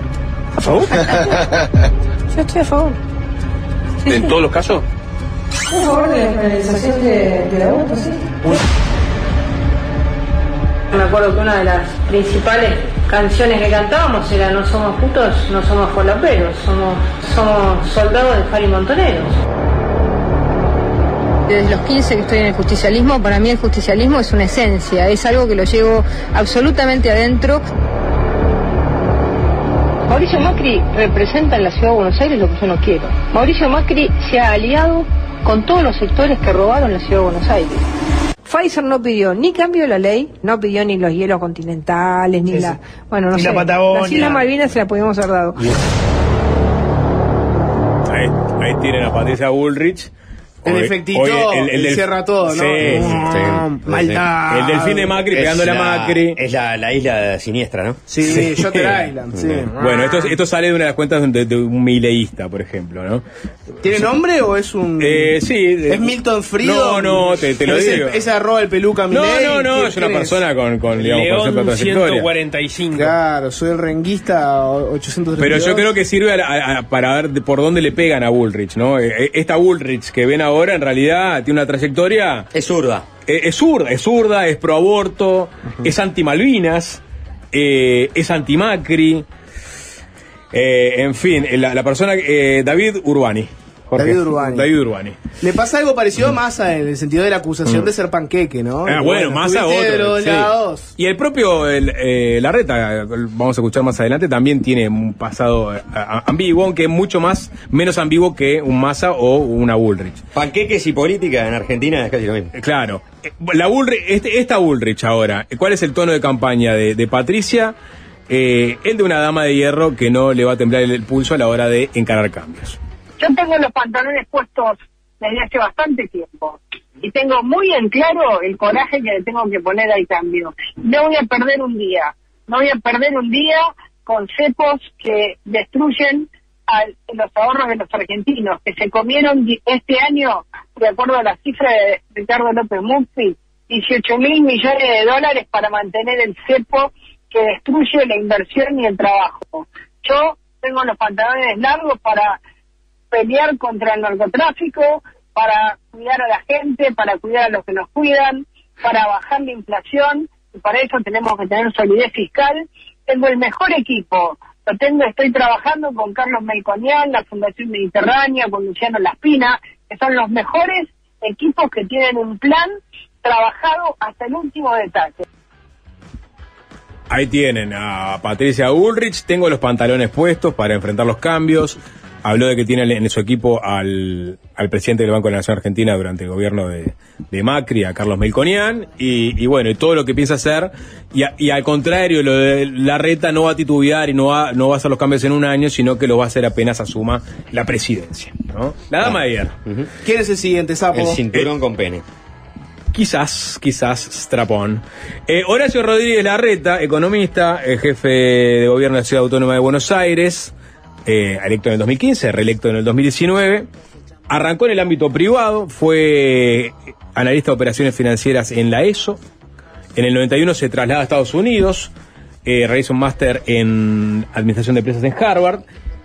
¿A favor? Yo estoy a favor. ¿En todos los casos? Estoy a favor de la penalización de, del aborto, sí. Me acuerdo que una de las principales canciones que cantábamos era No somos putos, no somos falaperos, somos, somos soldados de Fari Montoneros. Desde los 15 que estoy en el justicialismo, para mí el justicialismo es una esencia, es algo que lo llevo absolutamente adentro. Mauricio Macri representa en la ciudad de Buenos Aires lo que yo no quiero. Mauricio Macri se ha aliado con todos los sectores que robaron la ciudad de Buenos Aires. Pfizer no pidió ni cambio de la ley, no pidió ni los hielos continentales, ni Sí, la... Bueno, no Ni sé. la Patagonia. Las Islas Malvinas se las podíamos haber dado. Ahí, ahí tienen a Patricia Bullrich. El Hoy- efectito, el del- cierra todo, ¿no? Sí, Mm, sí. maldad. El delfín de Macri Es pegándole a la- Macri. Es la, la isla siniestra, ¿no? Sí, Shutter Island, sí. Bueno, esto, esto sale de una de las cuentas de, de un mileísta, por ejemplo, ¿no? ¿Tiene nombre o es un.? Eh, sí. ¿Es Milton Friedman? No, no, te, te lo ¿Es digo. el- ¿Esa arroba el peluca No, Milei? no, no, ¿Quién- es una quién persona con, con digamos, con cierta León trayectoria. 145. Claro, soy el renguista 832. Pero yo creo que sirve a la- a- a- para ver de por dónde le pegan a Bullrich, ¿no? Eh, Esta Bullrich que ven ahora en realidad tiene una trayectoria. Es zurda. eh, Es zurda, es zurda, es pro aborto, es anti Malvinas. eh, es antimacri. Eh, en fin, la, la persona, eh, David Urbani. Jorge. David Urbani. David Urbani. Le pasa algo parecido a Massa en el sentido de la acusación de ser panqueque, ¿no? Ah, Y bueno, Massa otro. sí. Y el propio el, eh, Larreta, vamos a escuchar más adelante, también tiene un pasado eh, ambiguo, aunque mucho más, menos ambiguo que un Massa o una Bullrich. Panqueques y política en Argentina es casi lo mismo. Claro. Eh, La Bullrich, este, esta Bullrich ahora, ¿cuál es el tono de campaña de, de Patricia? Eh, el de una dama de hierro que no le va a temblar el, el pulso a la hora de encarar cambios. Yo tengo los pantalones puestos desde hace bastante tiempo y tengo muy en claro el coraje que le tengo que poner al cambio. No voy a perder un día, no voy a perder un día con cepos que destruyen al- los ahorros de los argentinos, que se comieron este año, de acuerdo a la cifra de Ricardo López Murphy, 18 mil millones de dólares para mantener el cepo que destruye la inversión y el trabajo. Yo tengo los pantalones largos para pelear contra el narcotráfico, para cuidar a la gente, para cuidar a los que nos cuidan, para bajar la inflación, y para eso tenemos que tener solidez fiscal. Tengo el mejor equipo, lo tengo, estoy trabajando con Carlos Melconian, la Fundación Mediterránea, con Luciano Laspina, que son los mejores equipos que tienen un plan trabajado hasta el último detalle. Ahí tienen a Patricia Ulrich. Tengo los pantalones puestos para enfrentar los cambios. Habló de que tiene en su equipo al, al presidente del Banco de la Nación Argentina durante el gobierno de, de Macri, a Carlos Melconian. Y, y bueno, y todo lo que piensa hacer. Y, a- y al contrario, lo de la reta no va a titubear y no va, no va a hacer los cambios en un año, sino que lo va a hacer apenas asuma la presidencia. ¿no? La dama de hierro. ¿Quién es el siguiente sapo? El cinturón con pene. Quizás, quizás Strapón. Eh, Horacio Rodríguez Larreta, economista, eh, jefe de gobierno de la Ciudad Autónoma de Buenos Aires, eh, electo en el 2015, reelecto en el 2019. Arrancó en el ámbito privado, fue analista de operaciones financieras en la ESO. En el 91 se traslada a Estados Unidos, eh, realiza un máster en Administración de Empresas en Harvard.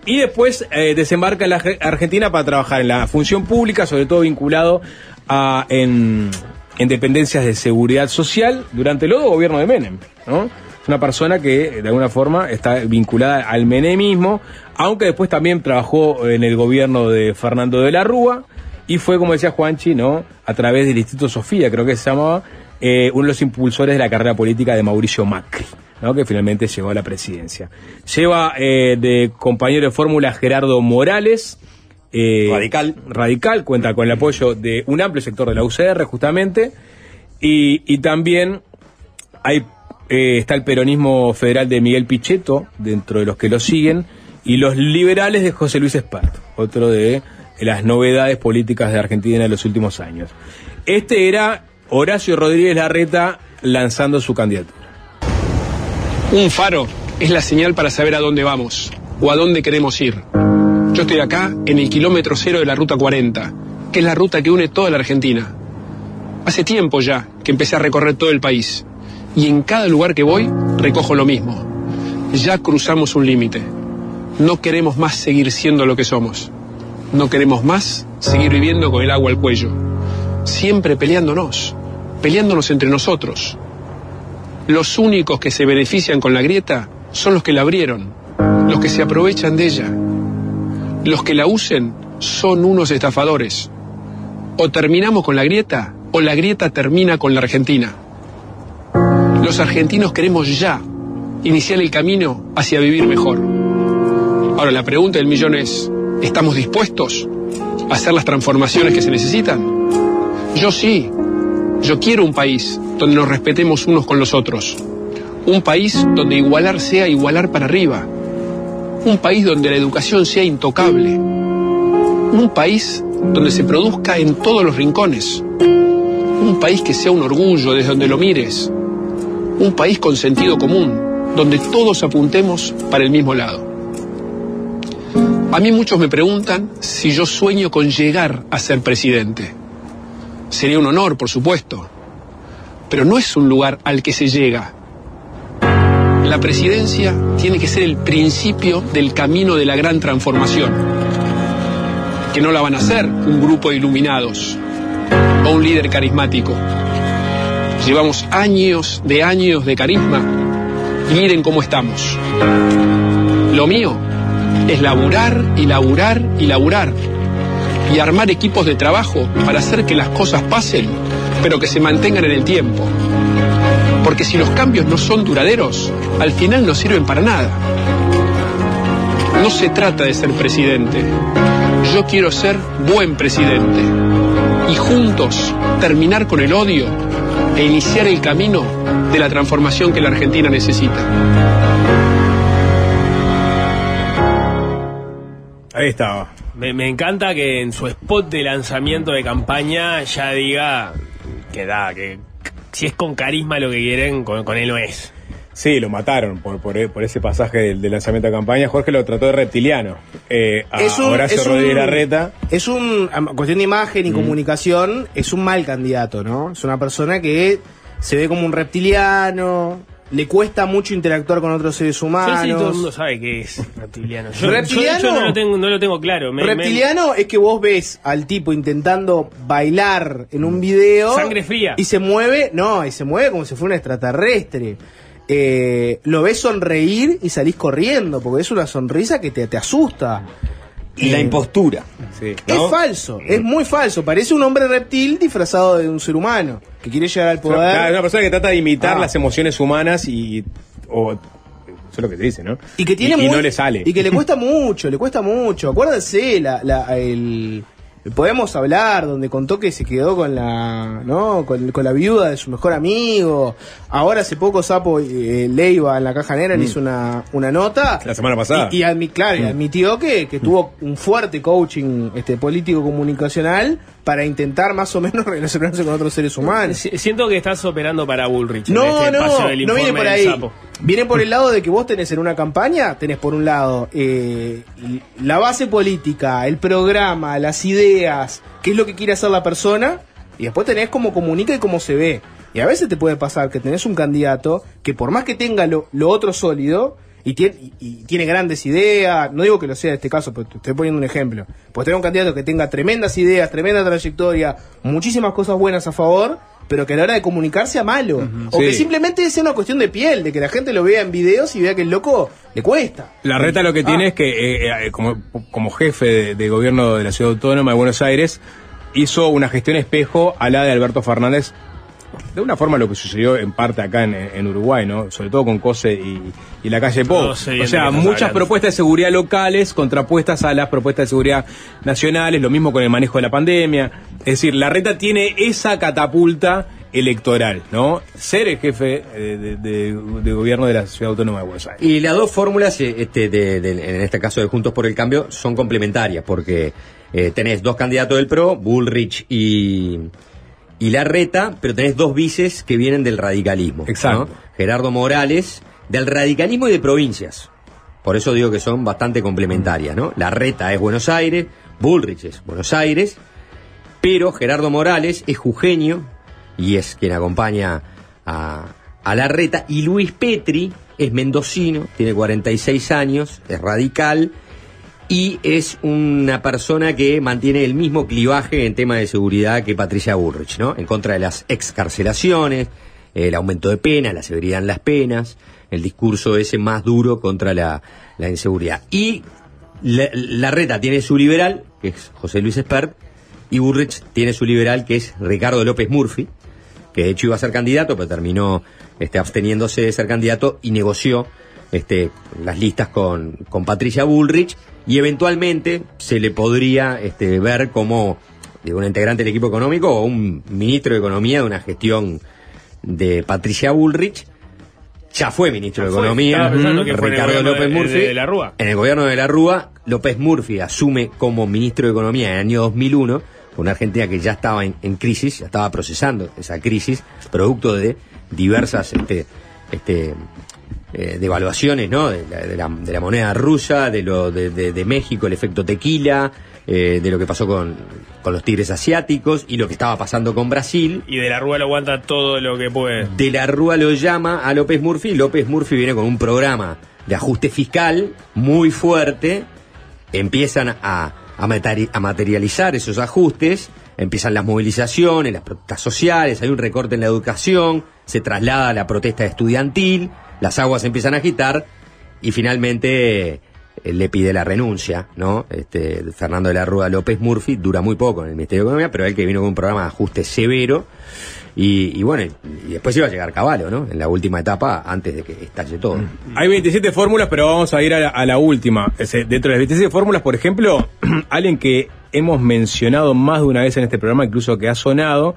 Y después eh, desembarca en la Arge- Argentina para trabajar en la función pública, sobre todo vinculado a, en, en dependencias de seguridad social durante el lodo gobierno de Menem. ¿no? Es una persona que de alguna forma está vinculada al menemismo, aunque después también trabajó en el gobierno de Fernando de la Rúa y fue, como decía Juanchi, ¿no? a través del Instituto Sofía, creo que se llamaba, eh, uno de los impulsores de la carrera política de Mauricio Macri. ¿no? que finalmente llegó a la presidencia. Lleva eh, de compañero de fórmula Gerardo Morales, eh, Radical. Radical, cuenta con el apoyo de un amplio sector de la UCR, justamente, y, y también hay, eh, está el peronismo federal de Miguel Pichetto, dentro de los que lo siguen, y los liberales de José Luis Espart, otro de las novedades políticas de Argentina en los últimos años. Este era Horacio Rodríguez Larreta lanzando su candidatura. Un faro es la señal para saber a dónde vamos o a dónde queremos ir. Yo estoy acá en el kilómetro cero de la Ruta 40, que es la ruta que une toda la Argentina. Hace tiempo ya que empecé a recorrer todo el país y en cada lugar que voy recojo lo mismo. Ya cruzamos un límite. No queremos más seguir siendo lo que somos. No queremos más seguir viviendo con el agua al cuello. Siempre peleándonos, peleándonos entre nosotros. Los únicos que se benefician con la grieta son los que la abrieron, los que se aprovechan de ella. Los que la usen son unos estafadores. O terminamos con la grieta o la grieta termina con la Argentina. Los argentinos queremos ya iniciar el camino hacia vivir mejor. Ahora la pregunta del millón es, ¿estamos dispuestos a hacer las transformaciones que se necesitan? Yo sí. Yo quiero un país donde nos respetemos unos con los otros. Un país donde igualar sea igualar para arriba. Un país donde la educación sea intocable. Un país donde se produzca en todos los rincones. Un país que sea un orgullo desde donde lo mires. Un país con sentido común, donde todos apuntemos para el mismo lado. A mí muchos me preguntan si yo sueño con llegar a ser presidente. Sería un honor, por supuesto, pero no es un lugar al que se llega. La presidencia tiene que ser el principio del camino de la gran transformación, que no la van a hacer un grupo de iluminados o un líder carismático. Llevamos años de años de carisma Y miren cómo estamos. Lo mío es laburar y laburar y laburar. Y armar equipos de trabajo para hacer que las cosas pasen, pero que se mantengan en el tiempo. Porque si los cambios no son duraderos, al final no sirven para nada. No se trata de ser presidente. Yo quiero ser buen presidente. Y juntos terminar con el odio e iniciar el camino de la transformación que la Argentina necesita. Ahí estaba. Me, me encanta que en su spot de lanzamiento de campaña ya diga que da, que si es con carisma lo que quieren, con, con él no es. Sí, lo mataron por, por, por ese pasaje del, del lanzamiento de campaña. Jorge lo trató de reptiliano. Eh, a Es un- Horacio es un- Rodríguez Larreta. Es un, cuestión de imagen y comunicación, es un mal candidato, ¿no? Es una persona que se ve como un reptiliano, le cuesta mucho interactuar con otros seres humanos. sí, todo el mundo sabe que es reptiliano. Yo, ¿Reptiliano? yo- yo no, lo tengo, no lo tengo claro. Me- me- Reptiliano es que vos ves al tipo intentando bailar en un video. Sangre fría. Y se mueve, no, y se mueve como si fuera un extraterrestre. Eh, lo ves sonreír y salís corriendo, porque es una sonrisa que te, te asusta. Y la impostura. Sí, Es falso, es muy falso. Parece un hombre reptil disfrazado de un ser humano que quiere llegar al poder. Claro, es una persona que trata de imitar Ah. las emociones humanas y. O, eso es lo que te dice, ¿no? Y que tiene y, y no le sale. Y que le cuesta mucho, le cuesta mucho. Acuérdense, la, la- el Podemos hablar, donde contó que se quedó con la, ¿no? Con, con la viuda de su mejor amigo. Ahora hace poco Sapo eh, Leiva en la caja negra le hizo una, una nota. La semana pasada. Y, y admi- claro, Mm. admitió que, que tuvo un fuerte coaching este, político comunicacional para intentar más o menos relacionarse con otros seres humanos. Si- Siento que estás operando para Bullrich. en No, este no, no viene por ahí. Viene por el lado de que vos tenés en una campaña, tenés por un lado eh, la base política, el programa, las ideas, qué es lo que quiere hacer la persona, y después tenés cómo comunica y cómo se ve. Y a veces te puede pasar que tenés un candidato que por más que tenga lo, lo otro sólido, y tiene, y- y tiene grandes ideas, no digo que lo sea en este caso, pero te estoy poniendo un ejemplo. Pues tener un candidato que tenga tremendas ideas, tremenda trayectoria, muchísimas cosas buenas a favor, pero que a la hora de comunicar sea malo. O Sí. que simplemente sea una cuestión de piel, de que la gente lo vea en videos y vea que el loco le cuesta. La reta lo que Ah. tiene es que, eh, eh, como, como jefe de, de gobierno de la Ciudad Autónoma de Buenos Aires, hizo una gestión espejo a la de Alberto Fernández. De una forma lo que sucedió en parte acá en, en Uruguay, ¿no? Sobre todo con COSE y, y la calle sé bien o sea, muchas hablando. propuestas de seguridad locales contrapuestas a las propuestas de seguridad nacionales, lo mismo con el manejo de la pandemia. Es decir, la reta tiene esa catapulta electoral, ¿no? Ser el jefe eh, de, de- de gobierno de la Ciudad Autónoma de Buenos Aires. Y las dos fórmulas, eh, este, de- de- en este caso de Juntos por el Cambio, son complementarias, porque eh, tenés dos candidatos del PRO, Bullrich y, y Larreta, pero tenés dos vices que vienen del radicalismo. Exacto. ¿no? Gerardo Morales, del radicalismo y de provincias. Por eso digo que son bastante complementarias, ¿no? Larreta es Buenos Aires, Bullrich es Buenos Aires, pero Gerardo Morales es jujeño y es quien acompaña a, a Larreta, y Luis Petri es mendocino, tiene 46 años, es radical y es una persona que mantiene el mismo clivaje en tema de seguridad que Patricia Bullrich, ¿no? En contra de las excarcelaciones, el aumento de penas, la severidad en las penas, el discurso ese más duro contra la, la inseguridad. Y la, Larreta tiene su liberal, que es José Luis Espert, y Burrich tiene su liberal, que es Ricardo López Murphy, que de hecho iba a ser candidato, pero terminó este, absteniéndose de ser candidato y negoció este, las listas con, con Patricia Bullrich y eventualmente se le podría este, ver como digo, un integrante del equipo económico o un ministro de Economía de una gestión de Patricia Bullrich. Ya fue ministro Ya de fue, Economía, Ricardo López de- Murphy. de- de la Rúa. En el gobierno de la Rúa, López Murphy asume como ministro de Economía en el año 2001, una Argentina que ya estaba en, en crisis, ya estaba procesando esa crisis, producto de diversas este, este, eh, devaluaciones ¿no? de, la, de la- de la moneda rusa, de, lo, de, México, el efecto tequila, eh, de lo que pasó con, con los tigres asiáticos y lo que estaba pasando con Brasil. Y de la Rúa lo aguanta todo lo que puede. De la Rúa lo llama a López Murphy. López Murphy viene con un programa de ajuste fiscal muy fuerte. Empiezan a, a, materi- a materializar esos ajustes. Empiezan las movilizaciones, las protestas sociales. Hay un recorte en la educación. Se traslada a la protesta estudiantil. Las aguas se empiezan a agitar y finalmente eh, le pide la renuncia, ¿no? Este, Fernando de la Rúa López Murphy dura muy poco en el Ministerio de Economía, pero él que vino con un programa de ajuste severo y, bueno, y después iba a llegar Caballo, ¿no? En la última etapa antes de que estalle todo. Hay 27 fórmulas, pero vamos a ir a la, a la última. Dentro de las 27 fórmulas, por ejemplo, alguien que hemos mencionado más de una vez en este programa, incluso que ha sonado,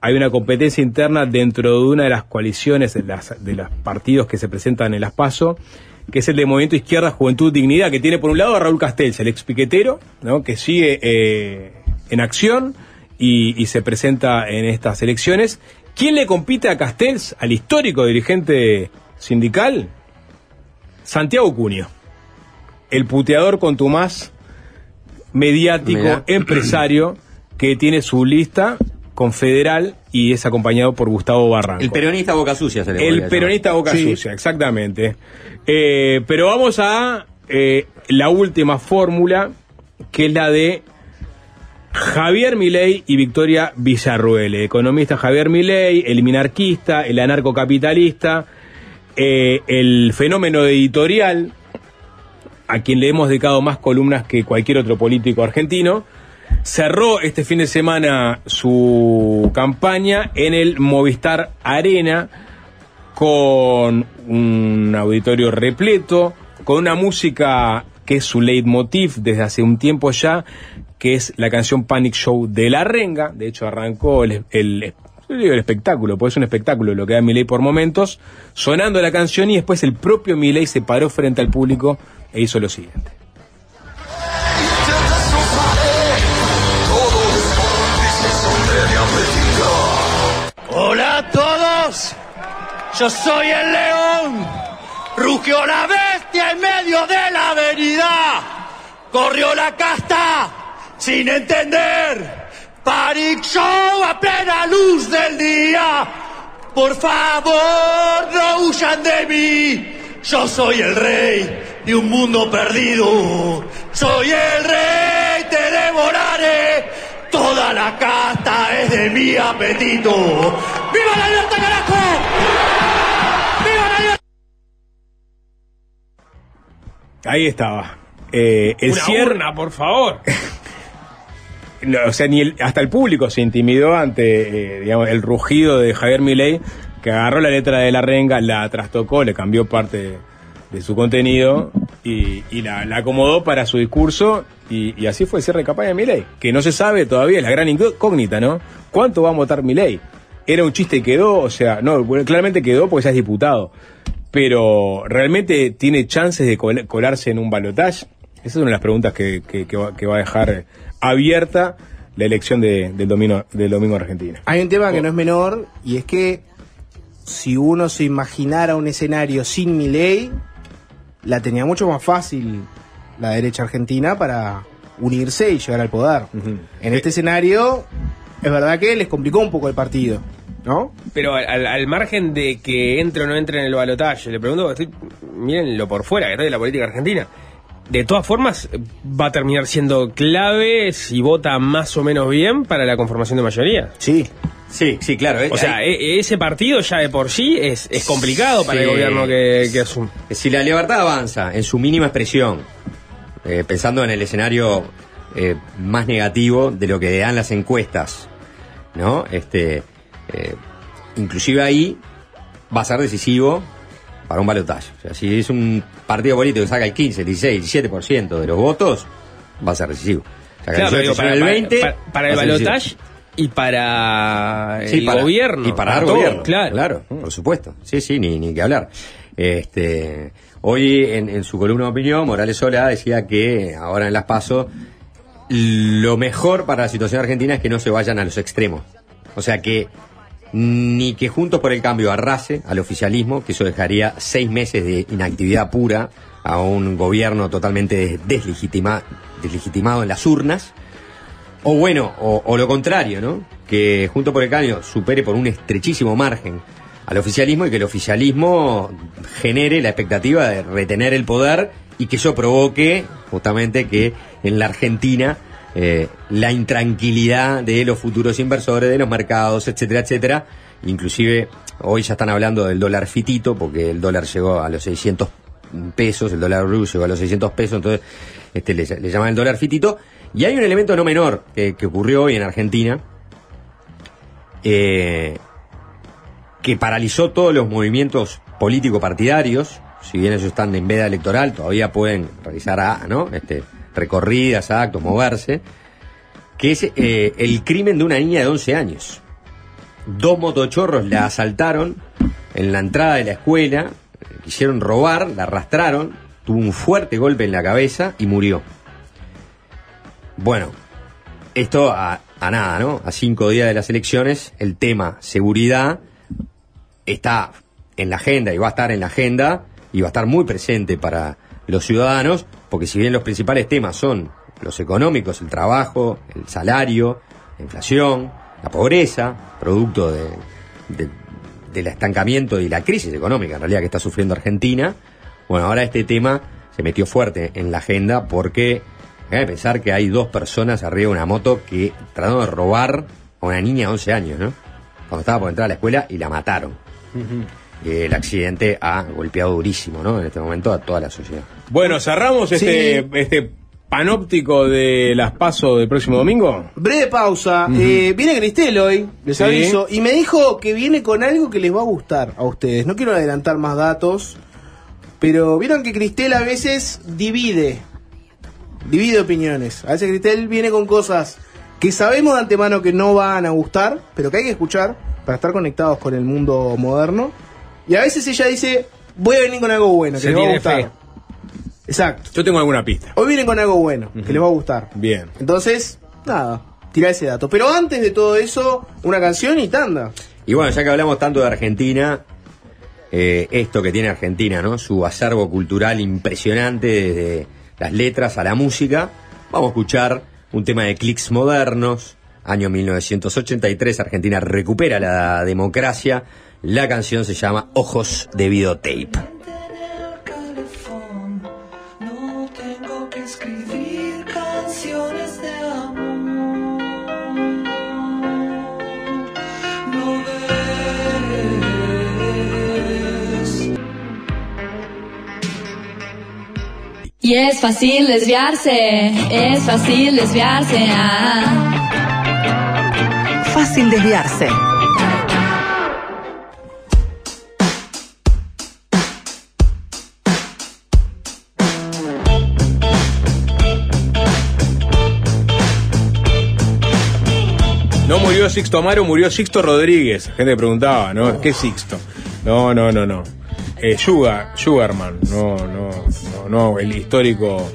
hay una competencia interna dentro de una de las coaliciones de, las, de los partidos que se presentan en las PASO, que es el de Movimiento Izquierda Juventud Dignidad, que tiene por un lado a Raúl Castells, el ex piquetero, ¿no? que sigue eh, en acción y, y se presenta en estas elecciones. ¿Quién le compite a Castells, al histórico dirigente sindical? Santiago Cunio, el puteador contumaz, mediático, empresario, que tiene su lista confederal y es acompañado por Gustavo Barranco. El peronista boca sucia se le El peronista boca Sí. sucia, exactamente. Eh, pero vamos a eh, la última fórmula, que es la de Javier Milei y Victoria Villarruel. El economista Javier Milei, el minarquista, el anarcocapitalista, eh, el fenómeno editorial, a quien le hemos dedicado más columnas que cualquier otro político argentino, cerró este fin de semana su campaña en el Movistar Arena con un auditorio repleto, con una música que es su leitmotiv desde hace un tiempo ya, que es la canción Panic Show de La Renga. De hecho, arrancó el, espectáculo, porque es un espectáculo lo que da Milei por momentos, sonando la canción y después el propio Milei se paró frente al público e hizo lo siguiente. Yo soy el león. Rugió la bestia en medio de la avenida. Corrió la casta sin entender. Panic a plena luz del día. Por favor, no huyan de mí. Yo soy el rey de un mundo perdido. Soy el rey, te devoraré. Toda la casta es de mi apetito. ¡Viva la libertad, carajo! Ahí estaba. Eh, el Una cierre, urna, por favor. No, o sea, ni el- hasta el público se intimidó ante eh, digamos, el rugido de Javier Milei, que agarró la letra de la renga, la trastocó, le cambió parte de, de su contenido y, y la, la acomodó para su discurso. Y, y así fue el cierre de campaña de Milei, que no se sabe todavía, es la gran incógnita, ¿no? ¿Cuánto va a votar Milei? Era un chiste y quedó, o sea, no, claramente quedó porque ya es diputado. Pero, ¿realmente tiene chances de col- colarse en un balotaje? Esa es una de las preguntas que, que- que va, que va a dejar abierta la elección de- del, domingo, del domingo en Argentina. Hay un tema que no es menor y es que si uno se imaginara un escenario sin Milei, la tenía mucho más fácil la derecha argentina para unirse y llegar al poder. En este escenario, es verdad que les complicó un poco el partido, ¿no? Pero al, al- al margen de que entre o no entre en el balotaje, le pregunto, estoy, miren lo por fuera que estoy de la política argentina. De todas formas, va a terminar siendo clave si vota más o menos bien para la conformación de mayoría. Sí. Sí, sí, claro. eh, O sea, hay- e- ese partido ya de por sí es, es complicado para el gobierno que, que asume. Si la libertad avanza en su mínima expresión, eh, pensando en el escenario eh, más negativo de lo que dan las encuestas, ¿no? Este, eh, inclusive ahí va a ser decisivo para un balotaje. O sea, si es un partido político que saca el 15, el 16, el 17% de los votos, va a ser decisivo. Claro, el pero 18, digo, para, el para- 20, para- para el balotaje y para el Sí, para- gobierno. Y para dar todo, gobierno. Claro. Claro, por supuesto. Sí, sí, ni, ni que hablar. Este, hoy en, en su columna de opinión, Morales Sola decía que ahora en las PASO lo mejor para la situación argentina es que no se vayan a los extremos. O sea que ni que Juntos por el Cambio arrase al oficialismo, que eso dejaría seis meses de inactividad pura a un gobierno totalmente deslegitima- deslegitimado en las urnas, o bueno, o, o lo contrario, ¿no? Que Juntos por el Cambio supere por un estrechísimo margen al oficialismo y que el oficialismo genere la expectativa de retener el poder y que eso provoque justamente que en la Argentina eh, la intranquilidad de los futuros inversores, de los mercados, etcétera, etcétera, inclusive Hoy ya están hablando del dólar fitito, porque el dólar llegó a los 600 pesos, el dólar blue llegó a los 600 pesos, entonces este, le, llaman el dólar fitito. Y hay un elemento no menor que, que ocurrió hoy en Argentina, eh, que paralizó todos los movimientos político-partidarios. Si bien ellos están en veda electoral, todavía pueden realizar ah, ¿no? este, recorridas, actos, moverse. Que es eh, el crimen de una niña de 11 años. Dos motochorros la asaltaron en la entrada de la escuela, quisieron robar, la arrastraron, tuvo un fuerte golpe en la cabeza y murió. Bueno, esto a, a nada, ¿no? A cinco días de las elecciones, el tema seguridad está en la agenda y va a estar en la agenda y va a estar muy presente para los ciudadanos, porque si bien los principales temas son los económicos, el trabajo, el salario, la inflación, la pobreza, producto de, de- del estancamiento y la crisis económica en realidad que está sufriendo Argentina, bueno, ahora este tema se metió fuerte en la agenda porque hay que pensar que hay dos personas arriba de una moto que trataron de robar a una niña de 11 años, ¿no? Cuando estaba por entrar a la escuela y la mataron. Eh, el accidente ha golpeado durísimo, ¿no? En este momento a toda la sociedad. Bueno, cerramos este, este panóptico de las pasos del próximo domingo. Breve pausa. Eh, viene Cristel hoy, les Sí. aviso, y me dijo que viene con algo que les va a gustar a ustedes. No quiero adelantar más datos, pero vieron que Cristel a veces divide, divide opiniones. A veces Cristel viene con cosas que sabemos de antemano que no van a gustar, pero que hay que escuchar para estar conectados con el mundo moderno. Y a veces ella dice, voy a venir con algo bueno, que Se les va a tiene gustar. fe. Exacto. Yo tengo alguna pista. Hoy vienen con algo bueno, que les va a gustar. Bien. Entonces, nada, tira ese dato. Pero antes de todo eso, una canción y tanda. Y bueno, ya que hablamos tanto de Argentina, eh, esto que tiene Argentina, ¿no? Su acervo cultural impresionante desde las letras a la música, vamos a escuchar un tema de clics modernos. Año 1983, Argentina recupera la democracia. La canción se llama Ojos de Videotape. No tengo que escribir canciones de amor. No ves. Y es fácil desviarse, es fácil desviarse. ah. Fácil desviarse. Murió Sixto Amaro, murió Sixto Rodríguez. La gente preguntaba, ¿no? ¿Qué Sixto? No, no, no, no. Eh, Sugar, Sugarman, no, no, no, no, el histórico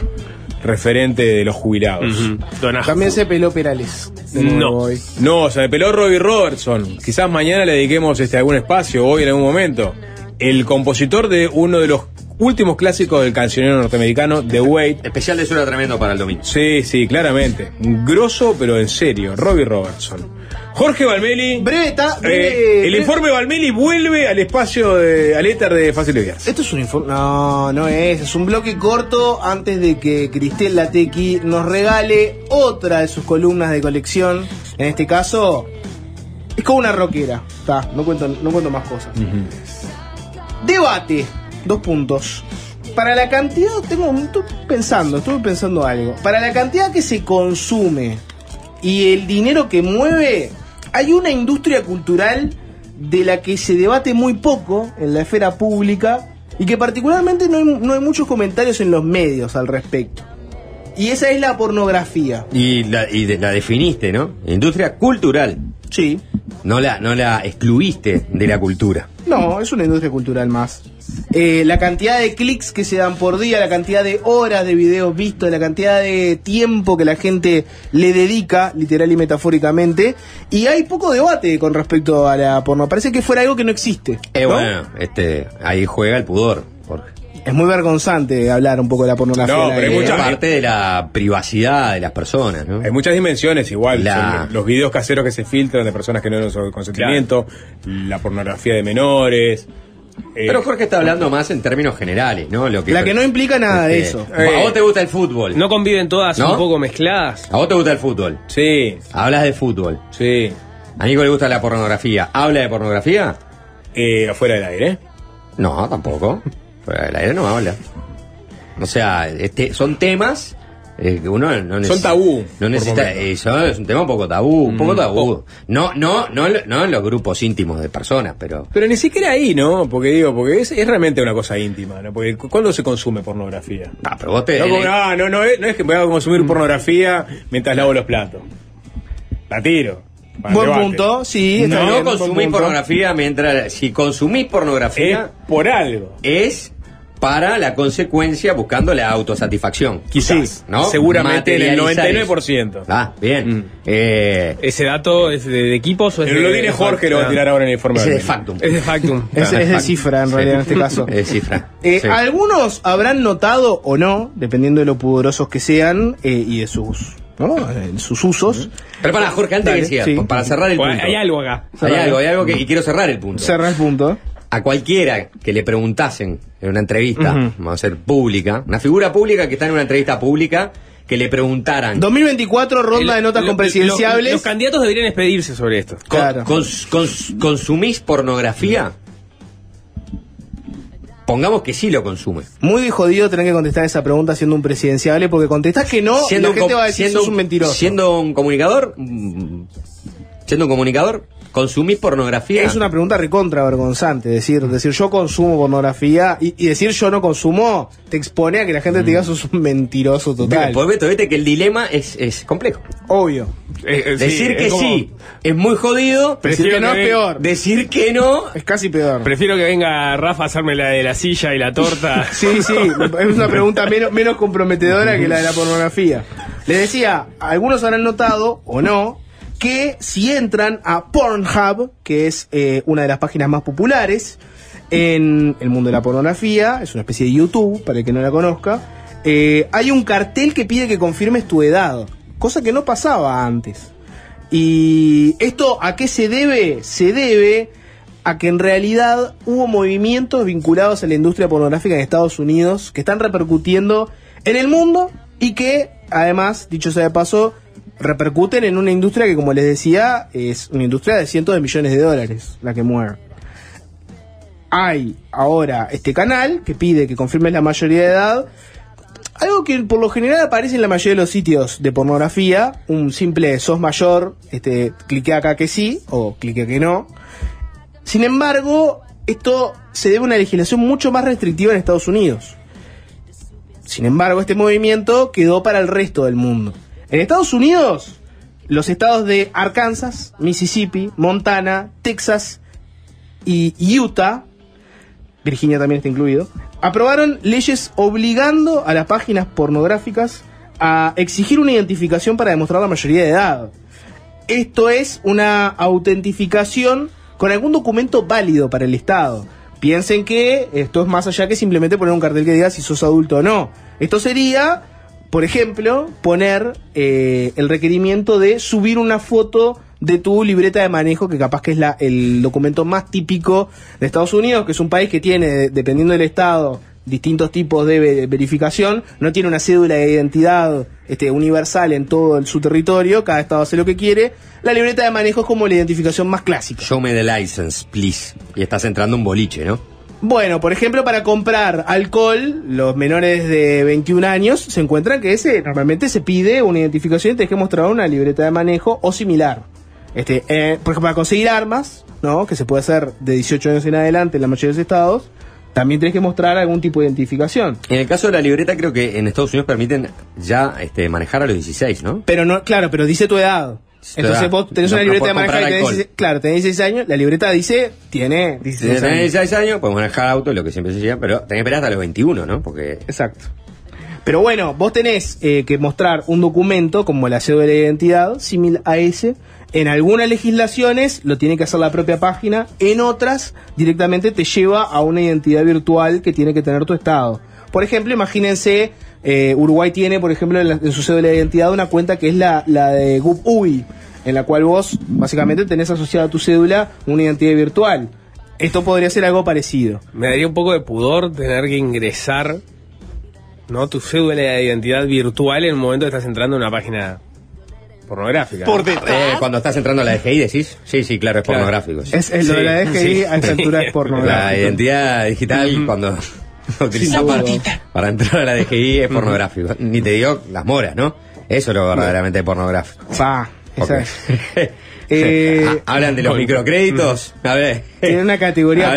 referente de los jubilados. También se peló Perales. No, no, se me peló Robbie Robertson. Quizás mañana le dediquemos este algún espacio, hoy en algún momento. El compositor de uno de los últimos clásicos del cancionero norteamericano, The Wait. Especial de suena tremendo para el domingo. Sí, sí, claramente. Grosso, pero en serio. Robbie Robertson. Jorge Valmeli. Breta, eh, el informe Valmeli vuelve al espacio de, al éter de Fácil de Vías. Esto es un informe. No, no es. Es un bloque corto antes de que Cristel Latequi nos regale otra de sus columnas de colección. En este caso, es como una rockera. Está, no cuento, no cuento más cosas. Debate. Dos puntos. Para la cantidad, tengo, estoy pensando, estuve pensando algo. Para la cantidad que se consume y el dinero que mueve, hay una industria cultural de la que se debate muy poco en la esfera pública y que particularmente no hay, no hay muchos comentarios en los medios al respecto. Y esa es la pornografía. Y la, definiste, ¿no? Industria cultural. Sí. No la, no la excluiste de la cultura. No, es una industria cultural más. Eh, la cantidad de clics que se dan por día, la cantidad de horas de videos vistos, la cantidad de tiempo que la gente le dedica, literal y metafóricamente, y hay poco debate con respecto a la porno. Parece que fuera algo que no existe. Eh, ¿no? bueno, este, ahí juega el pudor, Jorge. Es muy vergonzante hablar un poco de la pornografía. No, pero hay mucha- parte de la privacidad de las personas, ¿no? Hay muchas dimensiones igual. La- Los videos caseros que se filtran de personas que no tienen su consentimiento, la pornografía de menores. eh, Pero Jorge está hablando más en términos generales, ¿no? Lo La que no implica nada de Este, eso. ¿A vos te gusta el fútbol? ¿No conviven todas ¿No? un poco mezcladas? ¿A vos te gusta el fútbol? Sí. Hablas de fútbol. Sí. A Nico le gusta la pornografía. ¿Habla de pornografía? Eh, afuera del aire. No, tampoco. Fuera del aire no habla. O sea, este, son temas eh, que uno no necesita. tabú, No necesita. Eso es un tema un poco tabú, un poco Mm. tabú. No, no, no, no en los grupos íntimos de personas, pero. Pero ni siquiera ahí, ¿no? Porque digo, porque es, es realmente una cosa íntima, ¿no? Porque cu- ¿cuándo se consume pornografía? Ah, pero vos te. No, como, no, no, no es, no es que voy a consumir pornografía mientras lavo los platos. La tiro. Buen debate. punto, sí. no bien, consumís pornografía mientras. Si consumís pornografía. Es por algo. Es para la consecuencia buscando la autosatisfacción. Quizás. ¿no? Seguramente en el Materializar 99%. eso. Ah, bien. Eh, ¿Ese dato es de, de equipos o es Pero de, lo tiene Jorge, lo va a tirar ahora en el informe. ese de factum. Es de factum. Es, es de cifra, en Sí. realidad, en este caso. Es de cifra. Eh, Sí. Algunos habrán notado o no, dependiendo de lo pudorosos que sean eh, y de sus, ¿no? Eh, sus usos. Pero para Jorge, antes Dale, que decía, sí. para cerrar el punto. hay algo acá. Hay algo, hay algo que y quiero cerrar el punto. Cerra el punto. A cualquiera que le preguntasen en una entrevista, Ujú. vamos a ser pública, una figura pública que está en una entrevista pública, que le preguntaran 2024, ronda El- de notas lo- con presidenciables. lo- los candidatos deberían expedirse sobre esto. "Con- Claro. cons- cons- ¿consumís pornografía? Pongamos que sí lo consume. Muy jodido tener que contestar esa pregunta siendo un presidenciable, porque contestás que no, y la gente va a decir siendo sos un mentiroso. Siendo un comunicador, mm, siendo un comunicador, ¿consumís pornografía? Es una pregunta recontra vergonzante. Decir, decir yo consumo pornografía y, y decir yo no consumo te expone a que la gente te diga sos un mentiroso total. Pues Beto, vete que el dilema es, es complejo. Obvio. Eh, eh, sí, Decir es que como- sí es muy jodido. Prefiero Decir que no que es peor. Decir que no Es casi peor. Prefiero que venga Rafa a hacerme la de la silla y la torta. Sí, sí, es una pregunta menos, menos comprometedora que la de la pornografía. Les decía, algunos habrán notado, o no, que si entran a Pornhub, que es eh, una de las páginas más populares en el mundo de la pornografía, es una especie de YouTube, para el que no la conozca, eh, hay un cartel que pide que confirmes tu edad, cosa que no pasaba antes. ¿Y esto a qué se debe? Se debe a que en realidad hubo movimientos vinculados a la industria pornográfica en Estados Unidos que están repercutiendo en el mundo y que, además, dicho sea de paso, repercuten en una industria que, como les decía, es una industria de cientos de millones de dólares la que mueve. Hay ahora este canal que pide que confirmes la mayoría de edad. Algo que por lo general aparece en la mayoría de los sitios de pornografía, un simple sos mayor, este, clique acá que sí o clique que no. Sin embargo, esto se debe a una legislación mucho más restrictiva en Estados Unidos. Sin embargo, este movimiento quedó para el resto del mundo. En Estados Unidos, los estados de Arkansas, Mississippi, Montana, Texas y Utah, Virginia también está incluido, aprobaron leyes obligando a las páginas pornográficas a exigir una identificación para demostrar la mayoría de edad. Esto es una autentificación con algún documento válido para el Estado. Piensen que esto es más allá que simplemente poner un cartel que diga si sos adulto o no. Esto sería, por ejemplo, poner eh, el requerimiento de subir una foto de tu libreta de manejo, que capaz que es la, el documento más típico de Estados Unidos, que es un país que tiene, dependiendo del Estado, distintos tipos de ve- verificación, no tiene una cédula de identidad este, universal en todo el- su territorio, cada estado hace lo que quiere. La libreta de manejo es como la identificación más clásica. Show me the license, please. Y estás entrando un boliche, ¿no? Bueno, por ejemplo, para comprar alcohol, los menores de 21 años se encuentran que ese normalmente se pide una identificación y tienes que mostrar una libreta de manejo o similar. Este, eh, por ejemplo, para conseguir armas, ¿no? Que se puede hacer de 18 años en adelante en la mayoría de los estados, también tienes que mostrar algún tipo de identificación. En el caso de la libreta, creo que en Estados Unidos permiten ya este, manejar a los 16, ¿no? Pero no, claro, pero dice tu edad. Entonces vos tenés No- una no libreta de manejar y tenés, alcohol. 16 claro, tenés 16 años, la libreta dice, tiene Si 16 tenés años. 16 años, puedes manejar auto, lo que siempre se llama, pero tenés que esperar hasta los 21, ¿no? Porque Exacto. Pero bueno, vos tenés eh, que mostrar un documento como la cédula de identidad, similar a ese. En algunas legislaciones lo tiene que hacer la propia página, en otras directamente te lleva a una identidad virtual que tiene que tener tu estado. Por ejemplo, imagínense, eh, Uruguay tiene, por ejemplo, en, la- en su cédula de identidad una cuenta que es la, la de GUP-UI, en la cual vos básicamente tenés asociada a tu cédula una identidad virtual. Esto podría ser algo parecido. Me daría un poco de pudor tener que ingresar ¿no? tu cédula de identidad virtual en el momento que estás entrando a una página pornográfica. Por Eh, cuando estás entrando a la DGI decís, sí, sí, claro, es Claro. pornográfico. sí. Es, es lo de la DGI Sí. a esa altura es pornográfico. La identidad digital cuando utilizamos para, para entrar a la DGI es pornográfico. Ni te digo las moras, ¿no? Eso es lo verdaderamente pornográfico. Pa, esa Ok. es. Eh, Ah, Hablan de los microcréditos. A ver. Tiene una categoría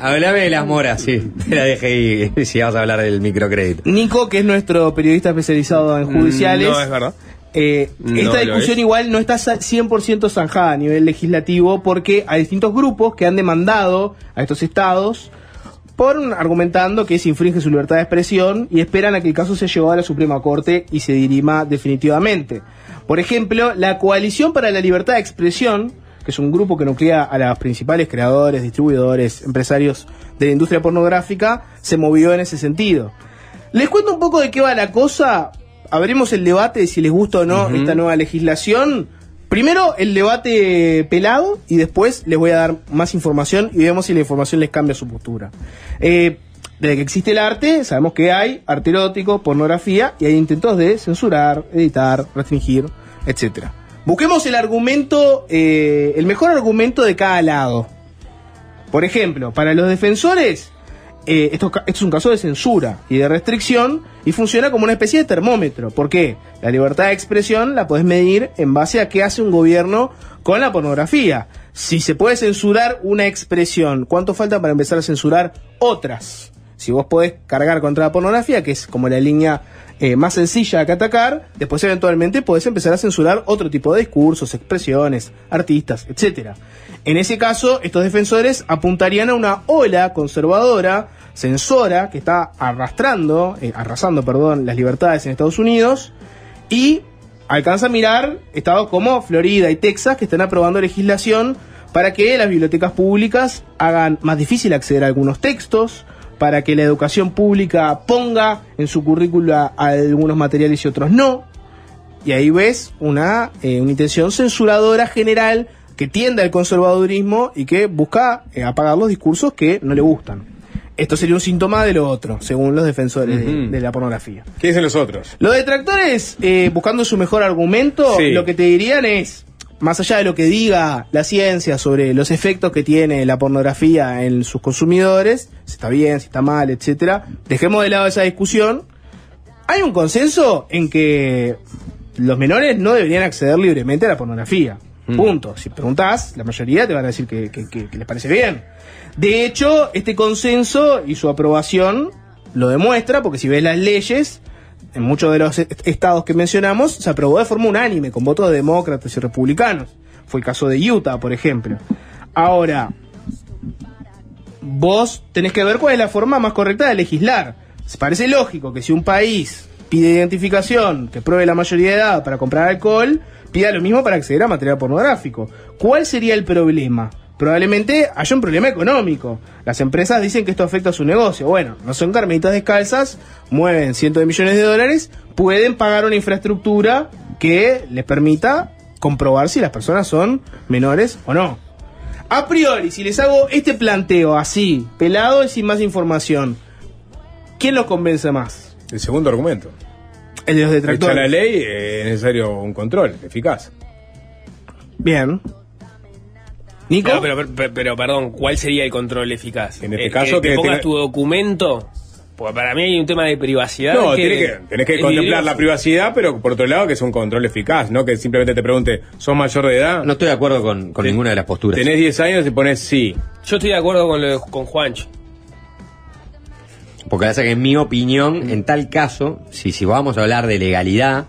Hablame, de las moras, sí. De la DGI, si vas a hablar del microcrédito. Nico, que es nuestro periodista especializado en judiciales. No, es verdad. Eh, No esta discusión es. igual no está sa- 100% zanjada a nivel legislativo porque hay distintos grupos que han demandado a estos estados por argumentando que se infringe su libertad de expresión y esperan a que el caso sea llevado a la Suprema Corte y se dirima definitivamente. Por ejemplo, la Coalición para la Libertad de Expresión, que es un grupo que nuclea a los principales creadores, distribuidores, empresarios de la industria pornográfica, se movió en ese sentido. Les cuento un poco de qué va la cosa. Abrimos el debate de si les gusta o no esta nueva legislación. Primero el debate pelado y después les voy a dar más información y vemos si la información les cambia su postura. Eh, desde que existe el arte, sabemos que hay arte erótico, pornografía y hay intentos de censurar, editar, restringir, etcétera. Busquemos el argumento, eh, el mejor argumento de cada lado. Por ejemplo, para los defensores, eh, esto, esto es un caso de censura y de restricción y funciona como una especie de termómetro. ¿Por qué? La libertad de expresión la podés medir en base a qué hace un gobierno con la pornografía. Si se puede censurar una expresión, ¿cuánto falta para empezar a censurar otras? Si vos podés cargar contra la pornografía, que es como la línea eh, más sencilla que atacar, después eventualmente podés empezar a censurar otro tipo de discursos, expresiones, artistas, etcétera. En ese caso, estos defensores apuntarían a una ola conservadora, censora, que está arrastrando, eh, arrasando, perdón, las libertades en Estados Unidos y alcanza a mirar estados como Florida y Texas que están aprobando legislación para que las bibliotecas públicas hagan más difícil acceder a algunos textos, para que la educación pública ponga en su currícula algunos materiales y otros no. Y ahí ves una, eh, una intención censuradora general que tiende al conservadurismo y que busca eh, apagar los discursos que no le gustan. Esto sería un síntoma de lo otro, según los defensores de- la pornografía. ¿Qué dicen los otros? Los detractores, eh, buscando su mejor argumento, Sí. lo que te dirían es, más allá de lo que diga la ciencia sobre los efectos que tiene la pornografía en sus consumidores, si está bien, si está mal, etcétera, dejemos de lado esa discusión. Hay un consenso en que los menores no deberían acceder libremente a la pornografía. Mm. Punto. Si preguntás, la mayoría te van a decir que, que- que- que les parece bien. De hecho, este consenso y su aprobación lo demuestra, porque si ves las leyes, en muchos de los est- estados que mencionamos, se aprobó de forma unánime, con votos de demócratas y republicanos. Fue el caso de Utah, por ejemplo. Ahora, vos tenés que ver cuál es la forma más correcta de legislar. Se parece lógico que si un país pide identificación, que pruebe la mayoría de edad para comprar alcohol, pida lo mismo para acceder a material pornográfico. ¿Cuál sería el problema? Probablemente haya un problema económico. Las empresas dicen que esto afecta a su negocio. Bueno, no son carmelitas descalzas, mueven cientos de millones de dólares, pueden pagar una infraestructura que les permita comprobar si las personas son menores o no. A priori, si les hago este planteo así, pelado y sin más información, ¿quién los convence más? El segundo argumento. El de los detractores. la ley, eh, es necesario un control eficaz. Bien. ¿Nico? No, pero, pero, pero, perdón, ¿cuál sería el control eficaz? En este Eh, caso que, que pongas tenga- tu documento. Porque para mí hay un tema de privacidad. No, que, tenés que, tenés que es contemplar la privacidad, pero por otro lado que es un control eficaz, no que simplemente te pregunte, ¿sos mayor de edad? No estoy de acuerdo con, con ninguna de las posturas. Tenés 10 años y pones sí. Yo estoy de acuerdo con lo de, con Juancho. Porque pasa que en mi opinión, en tal caso, si, si vamos a hablar de legalidad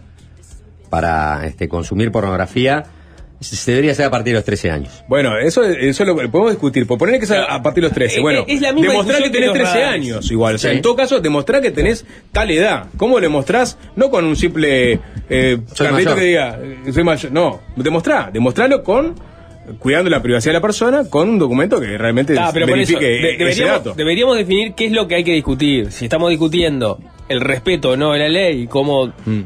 para este, consumir pornografía, se debería hacer a partir de los 13 años. Bueno, eso, eso lo podemos discutir. Por poner que sea a partir de los 13. Eh, Bueno, es la misma demostrar que que tenés los 13 radares. años igual. O sea, Sí. en todo caso, demostrar que tenés tal edad. ¿Cómo lo demostrás? No con un simple eh, cartelito que diga, eh, soy mayor. No, demostrá. Demostralo con cuidando la privacidad de la persona con un documento que realmente Ah, pero por eso, verifique ese dato. deberíamos definir qué es lo que hay que discutir. Si estamos discutiendo el respeto o no de la ley y cómo Mm.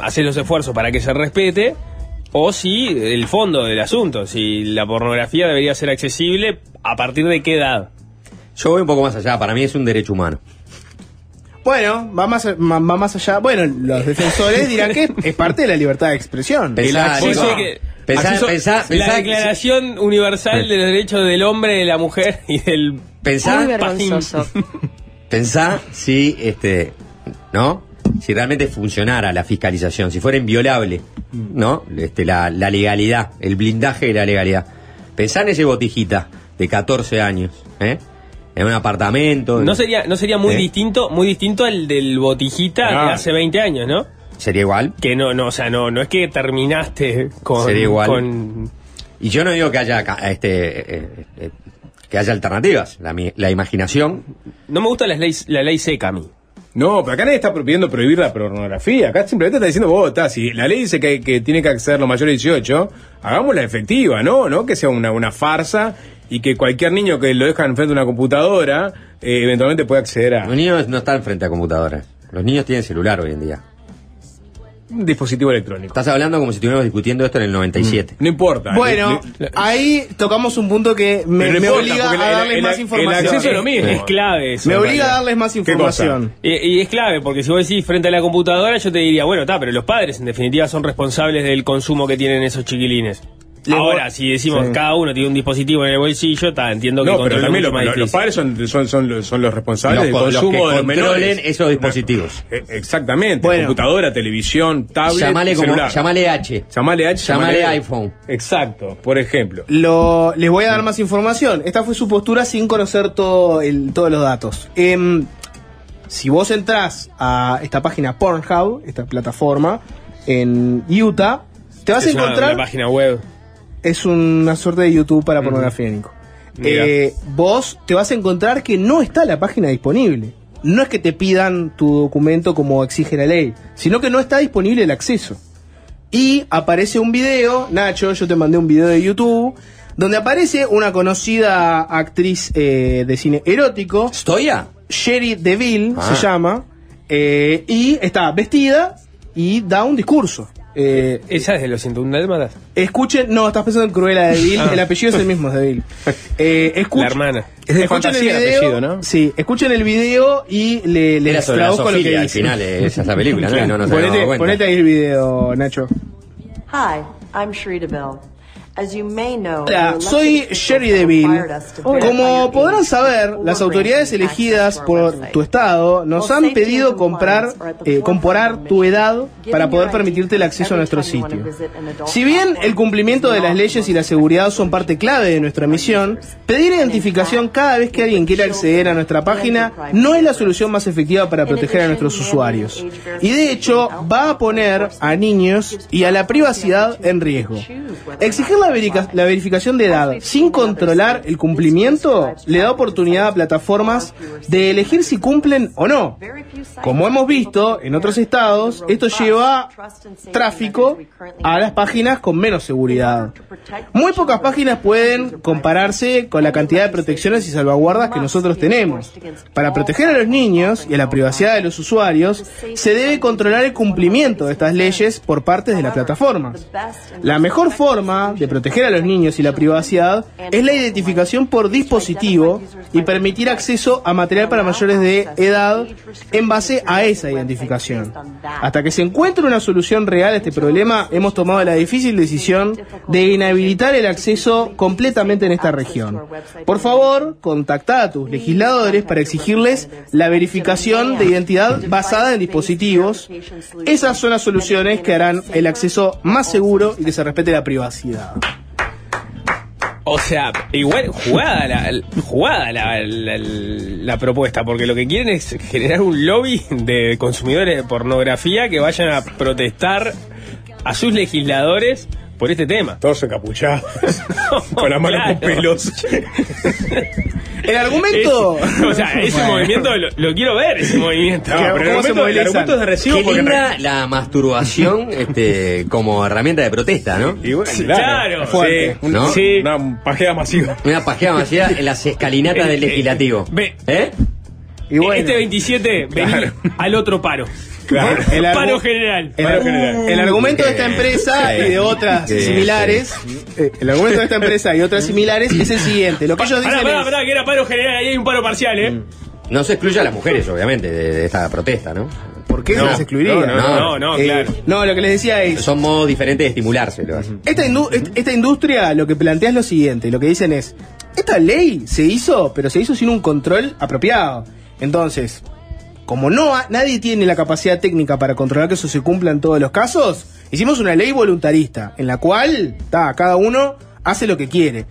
hacer los esfuerzos para que se respete, o si el fondo del asunto, si la pornografía debería ser accesible a partir de qué edad. Yo voy un poco más allá, para mí es un derecho humano. Bueno, va más, va más allá. Bueno, los defensores dirán que es parte de la libertad de expresión. El acceso que- acceso- la Declaración Universal de los Derechos del Hombre, de la Mujer y del Pensá- Muy vergonzoso. Pensá si, este, ¿no? Si realmente funcionara la fiscalización, si fuera inviolable, ¿no? Este, la, la legalidad, el blindaje de la legalidad. Pensá en ese botijita de 14 años, ¿eh? En un apartamento. No sería, no sería muy ¿Eh? distinto, muy distinto al del botijita Ah. de hace 20 años, ¿no? Sería igual. Que no, no, o sea, no, no es que terminaste con, Sería igual. con Y yo no digo que haya, ca- este, eh, eh, que haya alternativas. La, mi- la imaginación. No me gusta la ley, la ley seca a mí. No, pero acá nadie está pidiendo prohibir la pornografía. Acá simplemente está diciendo, vos, si la ley dice que, tiene que acceder los mayores de 18, hagámosla efectiva, ¿no? No que sea una, una farsa y que cualquier niño que lo dejan frente a una computadora eh, eventualmente pueda acceder a Los niños no están frente a computadoras. Los niños tienen celular hoy en día. Un dispositivo electrónico. Estás hablando como si estuviéramos discutiendo esto en el 97. No importa. Bueno, Le- le- ahí tocamos un punto que me, importa, obliga a darles el- más el información. acceso es lo mismo. Es clave eso. Me obliga a darles más información. Y, y es clave, porque si vos decís frente a la computadora, yo te diría, bueno, está, pero los padres en definitiva son responsables del consumo que tienen esos chiquilines. Ahora, voy- si decimos Sí. cada uno tiene un dispositivo en el bolsillo, está, entiendo que No, pero también lo- lo- los padres son, son, son, los, son los responsables Los del co- los consumo que de los controlen menores. esos dispositivos. Eh, Exactamente. Bueno. Computadora, televisión, tablet, Llamale como- celular. llamale H. Llamale H. Llamale iPhone. Exacto, por ejemplo. Lo, les voy a dar más información. Esta fue su postura sin conocer todo el, todos los datos. Em, si vos entrás a esta página Pornhub, esta plataforma, en Utah, te vas es a una- encontrar... una página web. Es una suerte de YouTube para pornografía, Nico. Eh, vos te vas a encontrar que no está la página disponible. No es que te pidan tu documento como exige la ley, sino que no está disponible el acceso. Y aparece un video, Nacho, yo te mandé un video de YouTube, donde aparece una conocida actriz eh, de cine erótico. ¿Stoya? Sherry DeVille Ah. se llama. eh, y está vestida y da un discurso. Eh, Esa es de los 101 dálmatas. Escuchen, no, estás pensando en Cruella de Vil, Ah. el apellido es el mismo, es de Vil. Eh, escuch- La hermana. Es de escuchen fantasía el video, apellido, ¿no? Sí, escuchen el video y le, le Era sobre la traduzco lo que al final, eh, esa es la película, ¿no? No habíamos ponete, ponete ahí el video, Nacho. Hi, I'm Sheree DeVille. As you may know, Hola, soy Sherry DeVille. Como podrán saber, las autoridades elegidas por tu estado nos han pedido comprar, eh, comparar tu edad para poder permitirte el acceso a nuestro sitio. Si bien el cumplimiento de las leyes y la seguridad son parte clave de nuestra misión, pedir identificación cada vez que alguien quiere acceder a nuestra página no es la solución más efectiva para proteger a nuestros usuarios. Y de hecho va a poner a niños y a la privacidad en riesgo. Exigir la, la verificación de edad sin controlar el cumplimiento le da oportunidad a plataformas de elegir si cumplen o no. Como hemos visto en otros estados, esto lleva tráfico a las páginas con menos seguridad. Muy pocas páginas pueden compararse con la cantidad de protecciones y salvaguardas que nosotros tenemos. Para proteger a los niños y a la privacidad de los usuarios, se debe controlar el cumplimiento de estas leyes por parte de las plataformas. La mejor forma de proteger a los niños y la privacidad es la identificación por dispositivo y permitir acceso a material para mayores de edad en base a esa identificación. Hasta que se encuentre una solución real a este problema, hemos tomado la difícil decisión de inhabilitar el acceso completamente en esta región. Por favor, contacta a tus legisladores para exigirles la verificación de identidad basada en dispositivos. Esas son las soluciones que harán el acceso más seguro y que se respete la privacidad. O sea, igual jugada la, jugada la, la- propuesta, porque lo que quieren es generar un lobby de consumidores de pornografía que vayan a protestar a sus legisladores por este tema. Todos encapuchados, con la mano con pelos. El argumento. Es- o sea, ese Bueno. movimiento lo, lo quiero ver, ese movimiento. No, pero el argumento, el argumento es de recibo Qué porque linda la masturbación este, como herramienta de protesta, ¿no? Y bueno, Sí, claro, claro. sí, ¿No? Sí. una pajeada masiva. Una pajeada masiva en las escalinatas del legislativo. Ve, ¿Eh? Y bueno, este 27, vení Claro. al otro paro. Claro. El argu- paro general. el, Paro general. el argumento de esta empresa y de otras similares, eh, el argumento de esta empresa y otras similares es el siguiente. Lo que ellos dicen pará, es, pará, que era paro general, ahí hay un paro parcial, ¿eh? No se excluye a las mujeres, obviamente, de, de esta protesta, ¿no? ¿Por qué se No, las excluiría? no, no, no, Eh, claro. No, lo que les decía es. Son modos diferentes de estimularse. Esta, indu- esta industria lo que plantea es lo siguiente, lo que dicen es, esta ley se hizo, pero se hizo sin un control apropiado. Entonces, como no ha- nadie tiene la capacidad técnica para controlar que eso se cumpla en todos los casos, hicimos una ley voluntarista, en la cual ta, cada uno hace lo que quiere.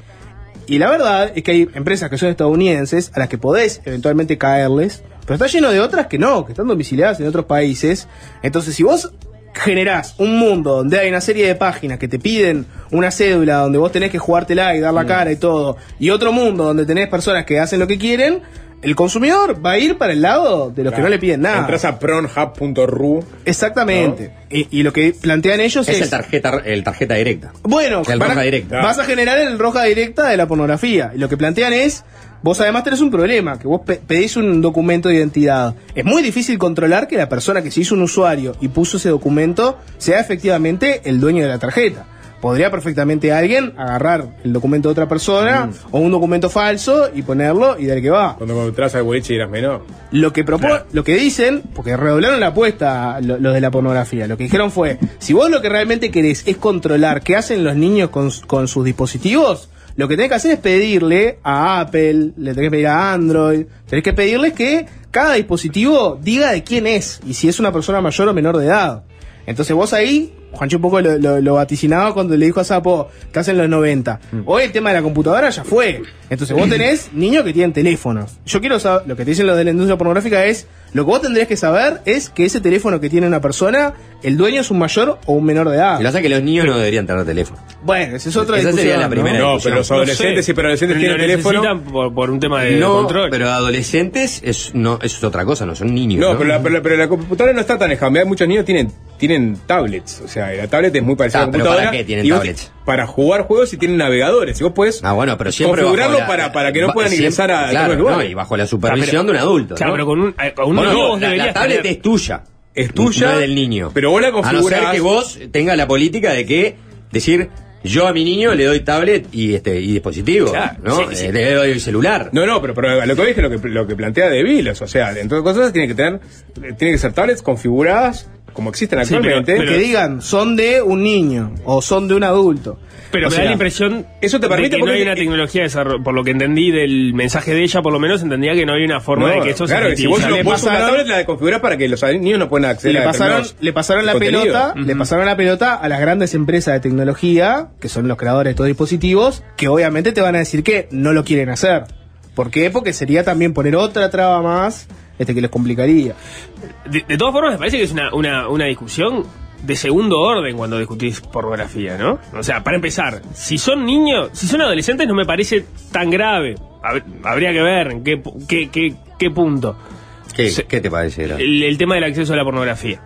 Y la verdad es que hay empresas que son estadounidenses a las que podés eventualmente caerles, pero está lleno de otras que no, que están domiciliadas en otros países. Entonces, si vos generás un mundo donde hay una serie de páginas que te piden una cédula donde vos tenés que jugártela y dar la cara y todo, y otro mundo donde tenés personas que hacen lo que quieren, el consumidor va a ir para el lado de los que no le piden nada. Entras a pronhub.ru. Exactamente. Y, y lo que plantean ellos Es es... el tarjeta, el tarjeta directa. Bueno, El roja directa. vas a generar el roja directa de la pornografía. Y lo que plantean es, vos además tenés un problema, que vos pe- pedís un documento de identidad. Es muy difícil controlar que la persona que se hizo un usuario y puso ese documento sea efectivamente el dueño de la tarjeta. Podría perfectamente alguien agarrar el documento de otra persona o un documento falso y ponerlo y dar que va. Cuando entras al boliche y eras menor. Lo que propo- lo que dicen, porque redoblaron la apuesta lo- los de la pornografía, lo que dijeron fue, si vos lo que realmente querés es controlar qué hacen los niños con, con sus dispositivos, lo que tenés que hacer es pedirle a Apple, le tenés que pedir a Android, tenés que pedirles que cada dispositivo diga de quién es y si es una persona mayor o menor de edad. Entonces vos ahí, Juancho un poco lo, lo- lo vaticinaba cuando le dijo a Sapo, estás en los 90. Hoy el tema de la computadora ya fue. Entonces vos tenés niños que tienen teléfonos. Yo quiero saber, lo que te dicen los de la industria pornográfica es, lo que vos tendrías que saber es que ese teléfono que tiene una persona, el dueño es un mayor o un menor de edad. Y lo hace que los niños no deberían tener teléfono. Bueno, esa es otra Esa discusión. sería la primera No, discusión. pero los adolescentes, sí, pero adolescentes tienen teléfono. por, por un tema de no, control. pero adolescentes es, no, eso es otra cosa, no son niños. No, No, pero, la, pero, la- pero la computadora no está tan lejana. Muchos niños tienen, tienen tablets. O sea, la tablet es muy parecida Ah, a la pero computadora. ¿para qué tienen y tablets? Para jugar juegos y tienen navegadores. Y vos puedes Ah, bueno, pero siempre configurarlo la- para, para que no puedan siempre- ingresar a claro, lugares. no, y bajo la supervisión de un adulto. Claro, ¿no? pero con un, eh, con un Bueno, no, vos la, la tablet tener- es tuya. Es tuya, No es del niño. pero vos la A no ser configurás. que vos tengas la política de que decir, yo a mi niño le doy tablet y este y dispositivo, Claro, ¿no? sí, Eh, le doy celular. No, no, pero, pero lo que dije lo que, lo que plantea De Vilos, o sea, entre otras cosas tiene que tener, tiene que ser tablets configuradas como existen Sí, pero- actualmente. pero- que digan, son de un niño o son de un adulto. Pero O me sea, da la impresión eso te de permite que no porque- hay una tecnología de desarrollo. Por lo que entendí del mensaje de ella, por lo menos entendía que no hay una forma No, de que esto claro, se que si vos, lo, vos una pasaron- tablet la configurás para que los niños no puedan acceder le a pasaron, le pasaron la contenidos. pelota, le pasaron la pelota a las grandes empresas de tecnología, que son los creadores de estos dispositivos, que obviamente te van a decir que no lo quieren hacer. ¿Por qué? Porque sería también poner otra traba más este que les complicaría. De, de todas formas, me parece que es una, una, una discusión de segundo orden cuando discutís pornografía, ¿no? O sea, para empezar, si son niños, si son adolescentes, no me parece tan grave. Hab- Habría que ver en qué, qué, qué, qué punto. ¿Qué, Se- qué te parece? El, el tema del acceso a la pornografía.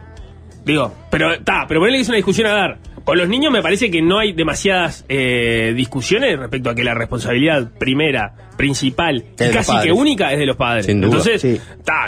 Digo, pero está, pero ponele que es una discusión a dar. Con los niños me parece que no hay demasiadas eh, discusiones respecto a que la responsabilidad primera, principal y casi que única es de los padres. Sin duda. Entonces, Sí.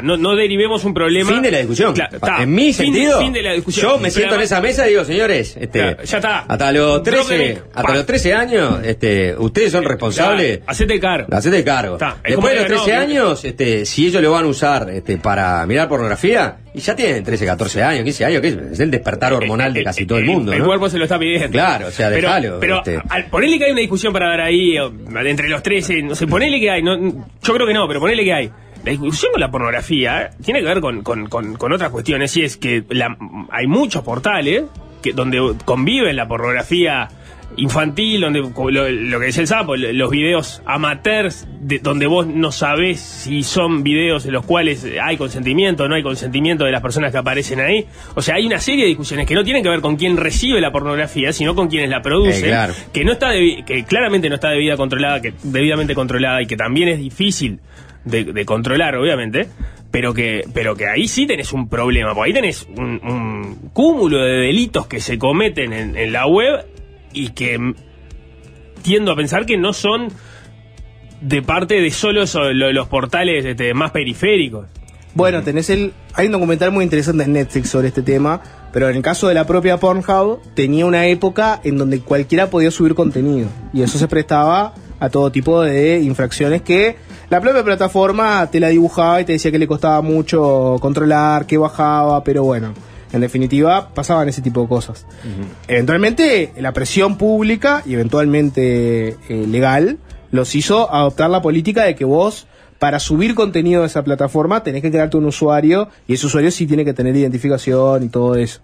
no, no derivemos un problema. Fin de la discusión. Ta, en mi fin de- sentido, fin de la discusión. yo me siento en esa mesa y digo, señores, este, ya está. hasta los Drop the 13, mic. hasta los 13 años, este, ustedes son responsables. Hacete cargo. Hacete cargo. Después de los que no, 13 que- años, este, si ellos lo van a usar este, para mirar pornografía, y ya tienen 13, 14 años, 15 años, que es, es el despertar hormonal de casi todo el mundo. El ¿no? cuerpo se lo está pidiendo. Claro, o sea, pero, déjalo, Pero este. al ponerle que hay una discusión para dar ahí, entre los 13, no sé, ponele que hay, no, yo creo que no, pero ponele que hay. La discusión con la pornografía tiene que ver con, con, con, con otras cuestiones, y es que la- hay muchos portales que, donde conviven la pornografía infantil, donde lo, lo que decía el sapo, lo- los videos amateurs, de, donde vos no sabés si son videos en los cuales hay consentimiento o no hay consentimiento de las personas que aparecen ahí. O sea, hay una serie de discusiones que no tienen que ver con quién recibe la pornografía, sino con quienes la producen, Eh, claro. que no está que claramente no está debida controlada, que debidamente controlada y que también es difícil de, de controlar, obviamente. Pero que, pero que ahí sí tenés un problema, porque ahí tenés un, un cúmulo de delitos que se cometen en, en la web y que tiendo a pensar que no son de parte de solo los portales este, más periféricos. Bueno, tenés el. Hay un documental muy interesante en Netflix sobre este tema, pero en el caso de la propia Pornhub, tenía una época en donde cualquiera podía subir contenido. Y eso se prestaba a todo tipo de infracciones que la propia plataforma te la dibujaba y te decía que le costaba mucho controlar, que bajaba, pero bueno, en definitiva pasaban ese tipo de cosas. Eventualmente la presión pública y eventualmente eh, legal los hizo adoptar la política de que vos para subir contenido de esa plataforma tenés que crearte un usuario y ese usuario sí tiene que tener identificación y todo eso.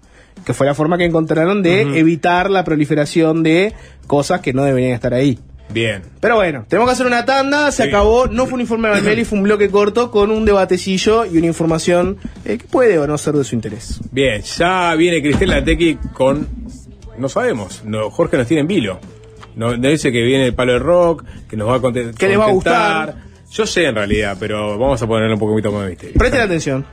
Que fue la forma que encontraron de evitar la proliferación de cosas que no deberían estar ahí. Bien. Pero bueno, tenemos que hacer una tanda, se Sí. acabó, no fue un informe de Valmeli, fue un bloque corto con un debatecillo y una información eh, que puede o no ser de su interés. Bien, ya viene Cristel Latequi con. No sabemos. No, Jorge nos tiene en vilo. No, nos dice que viene el palo de rock, que nos va a contentar. Que les va a gustar. Yo sé en realidad, pero vamos a ponerle un poquito más de misterio. Presten atención.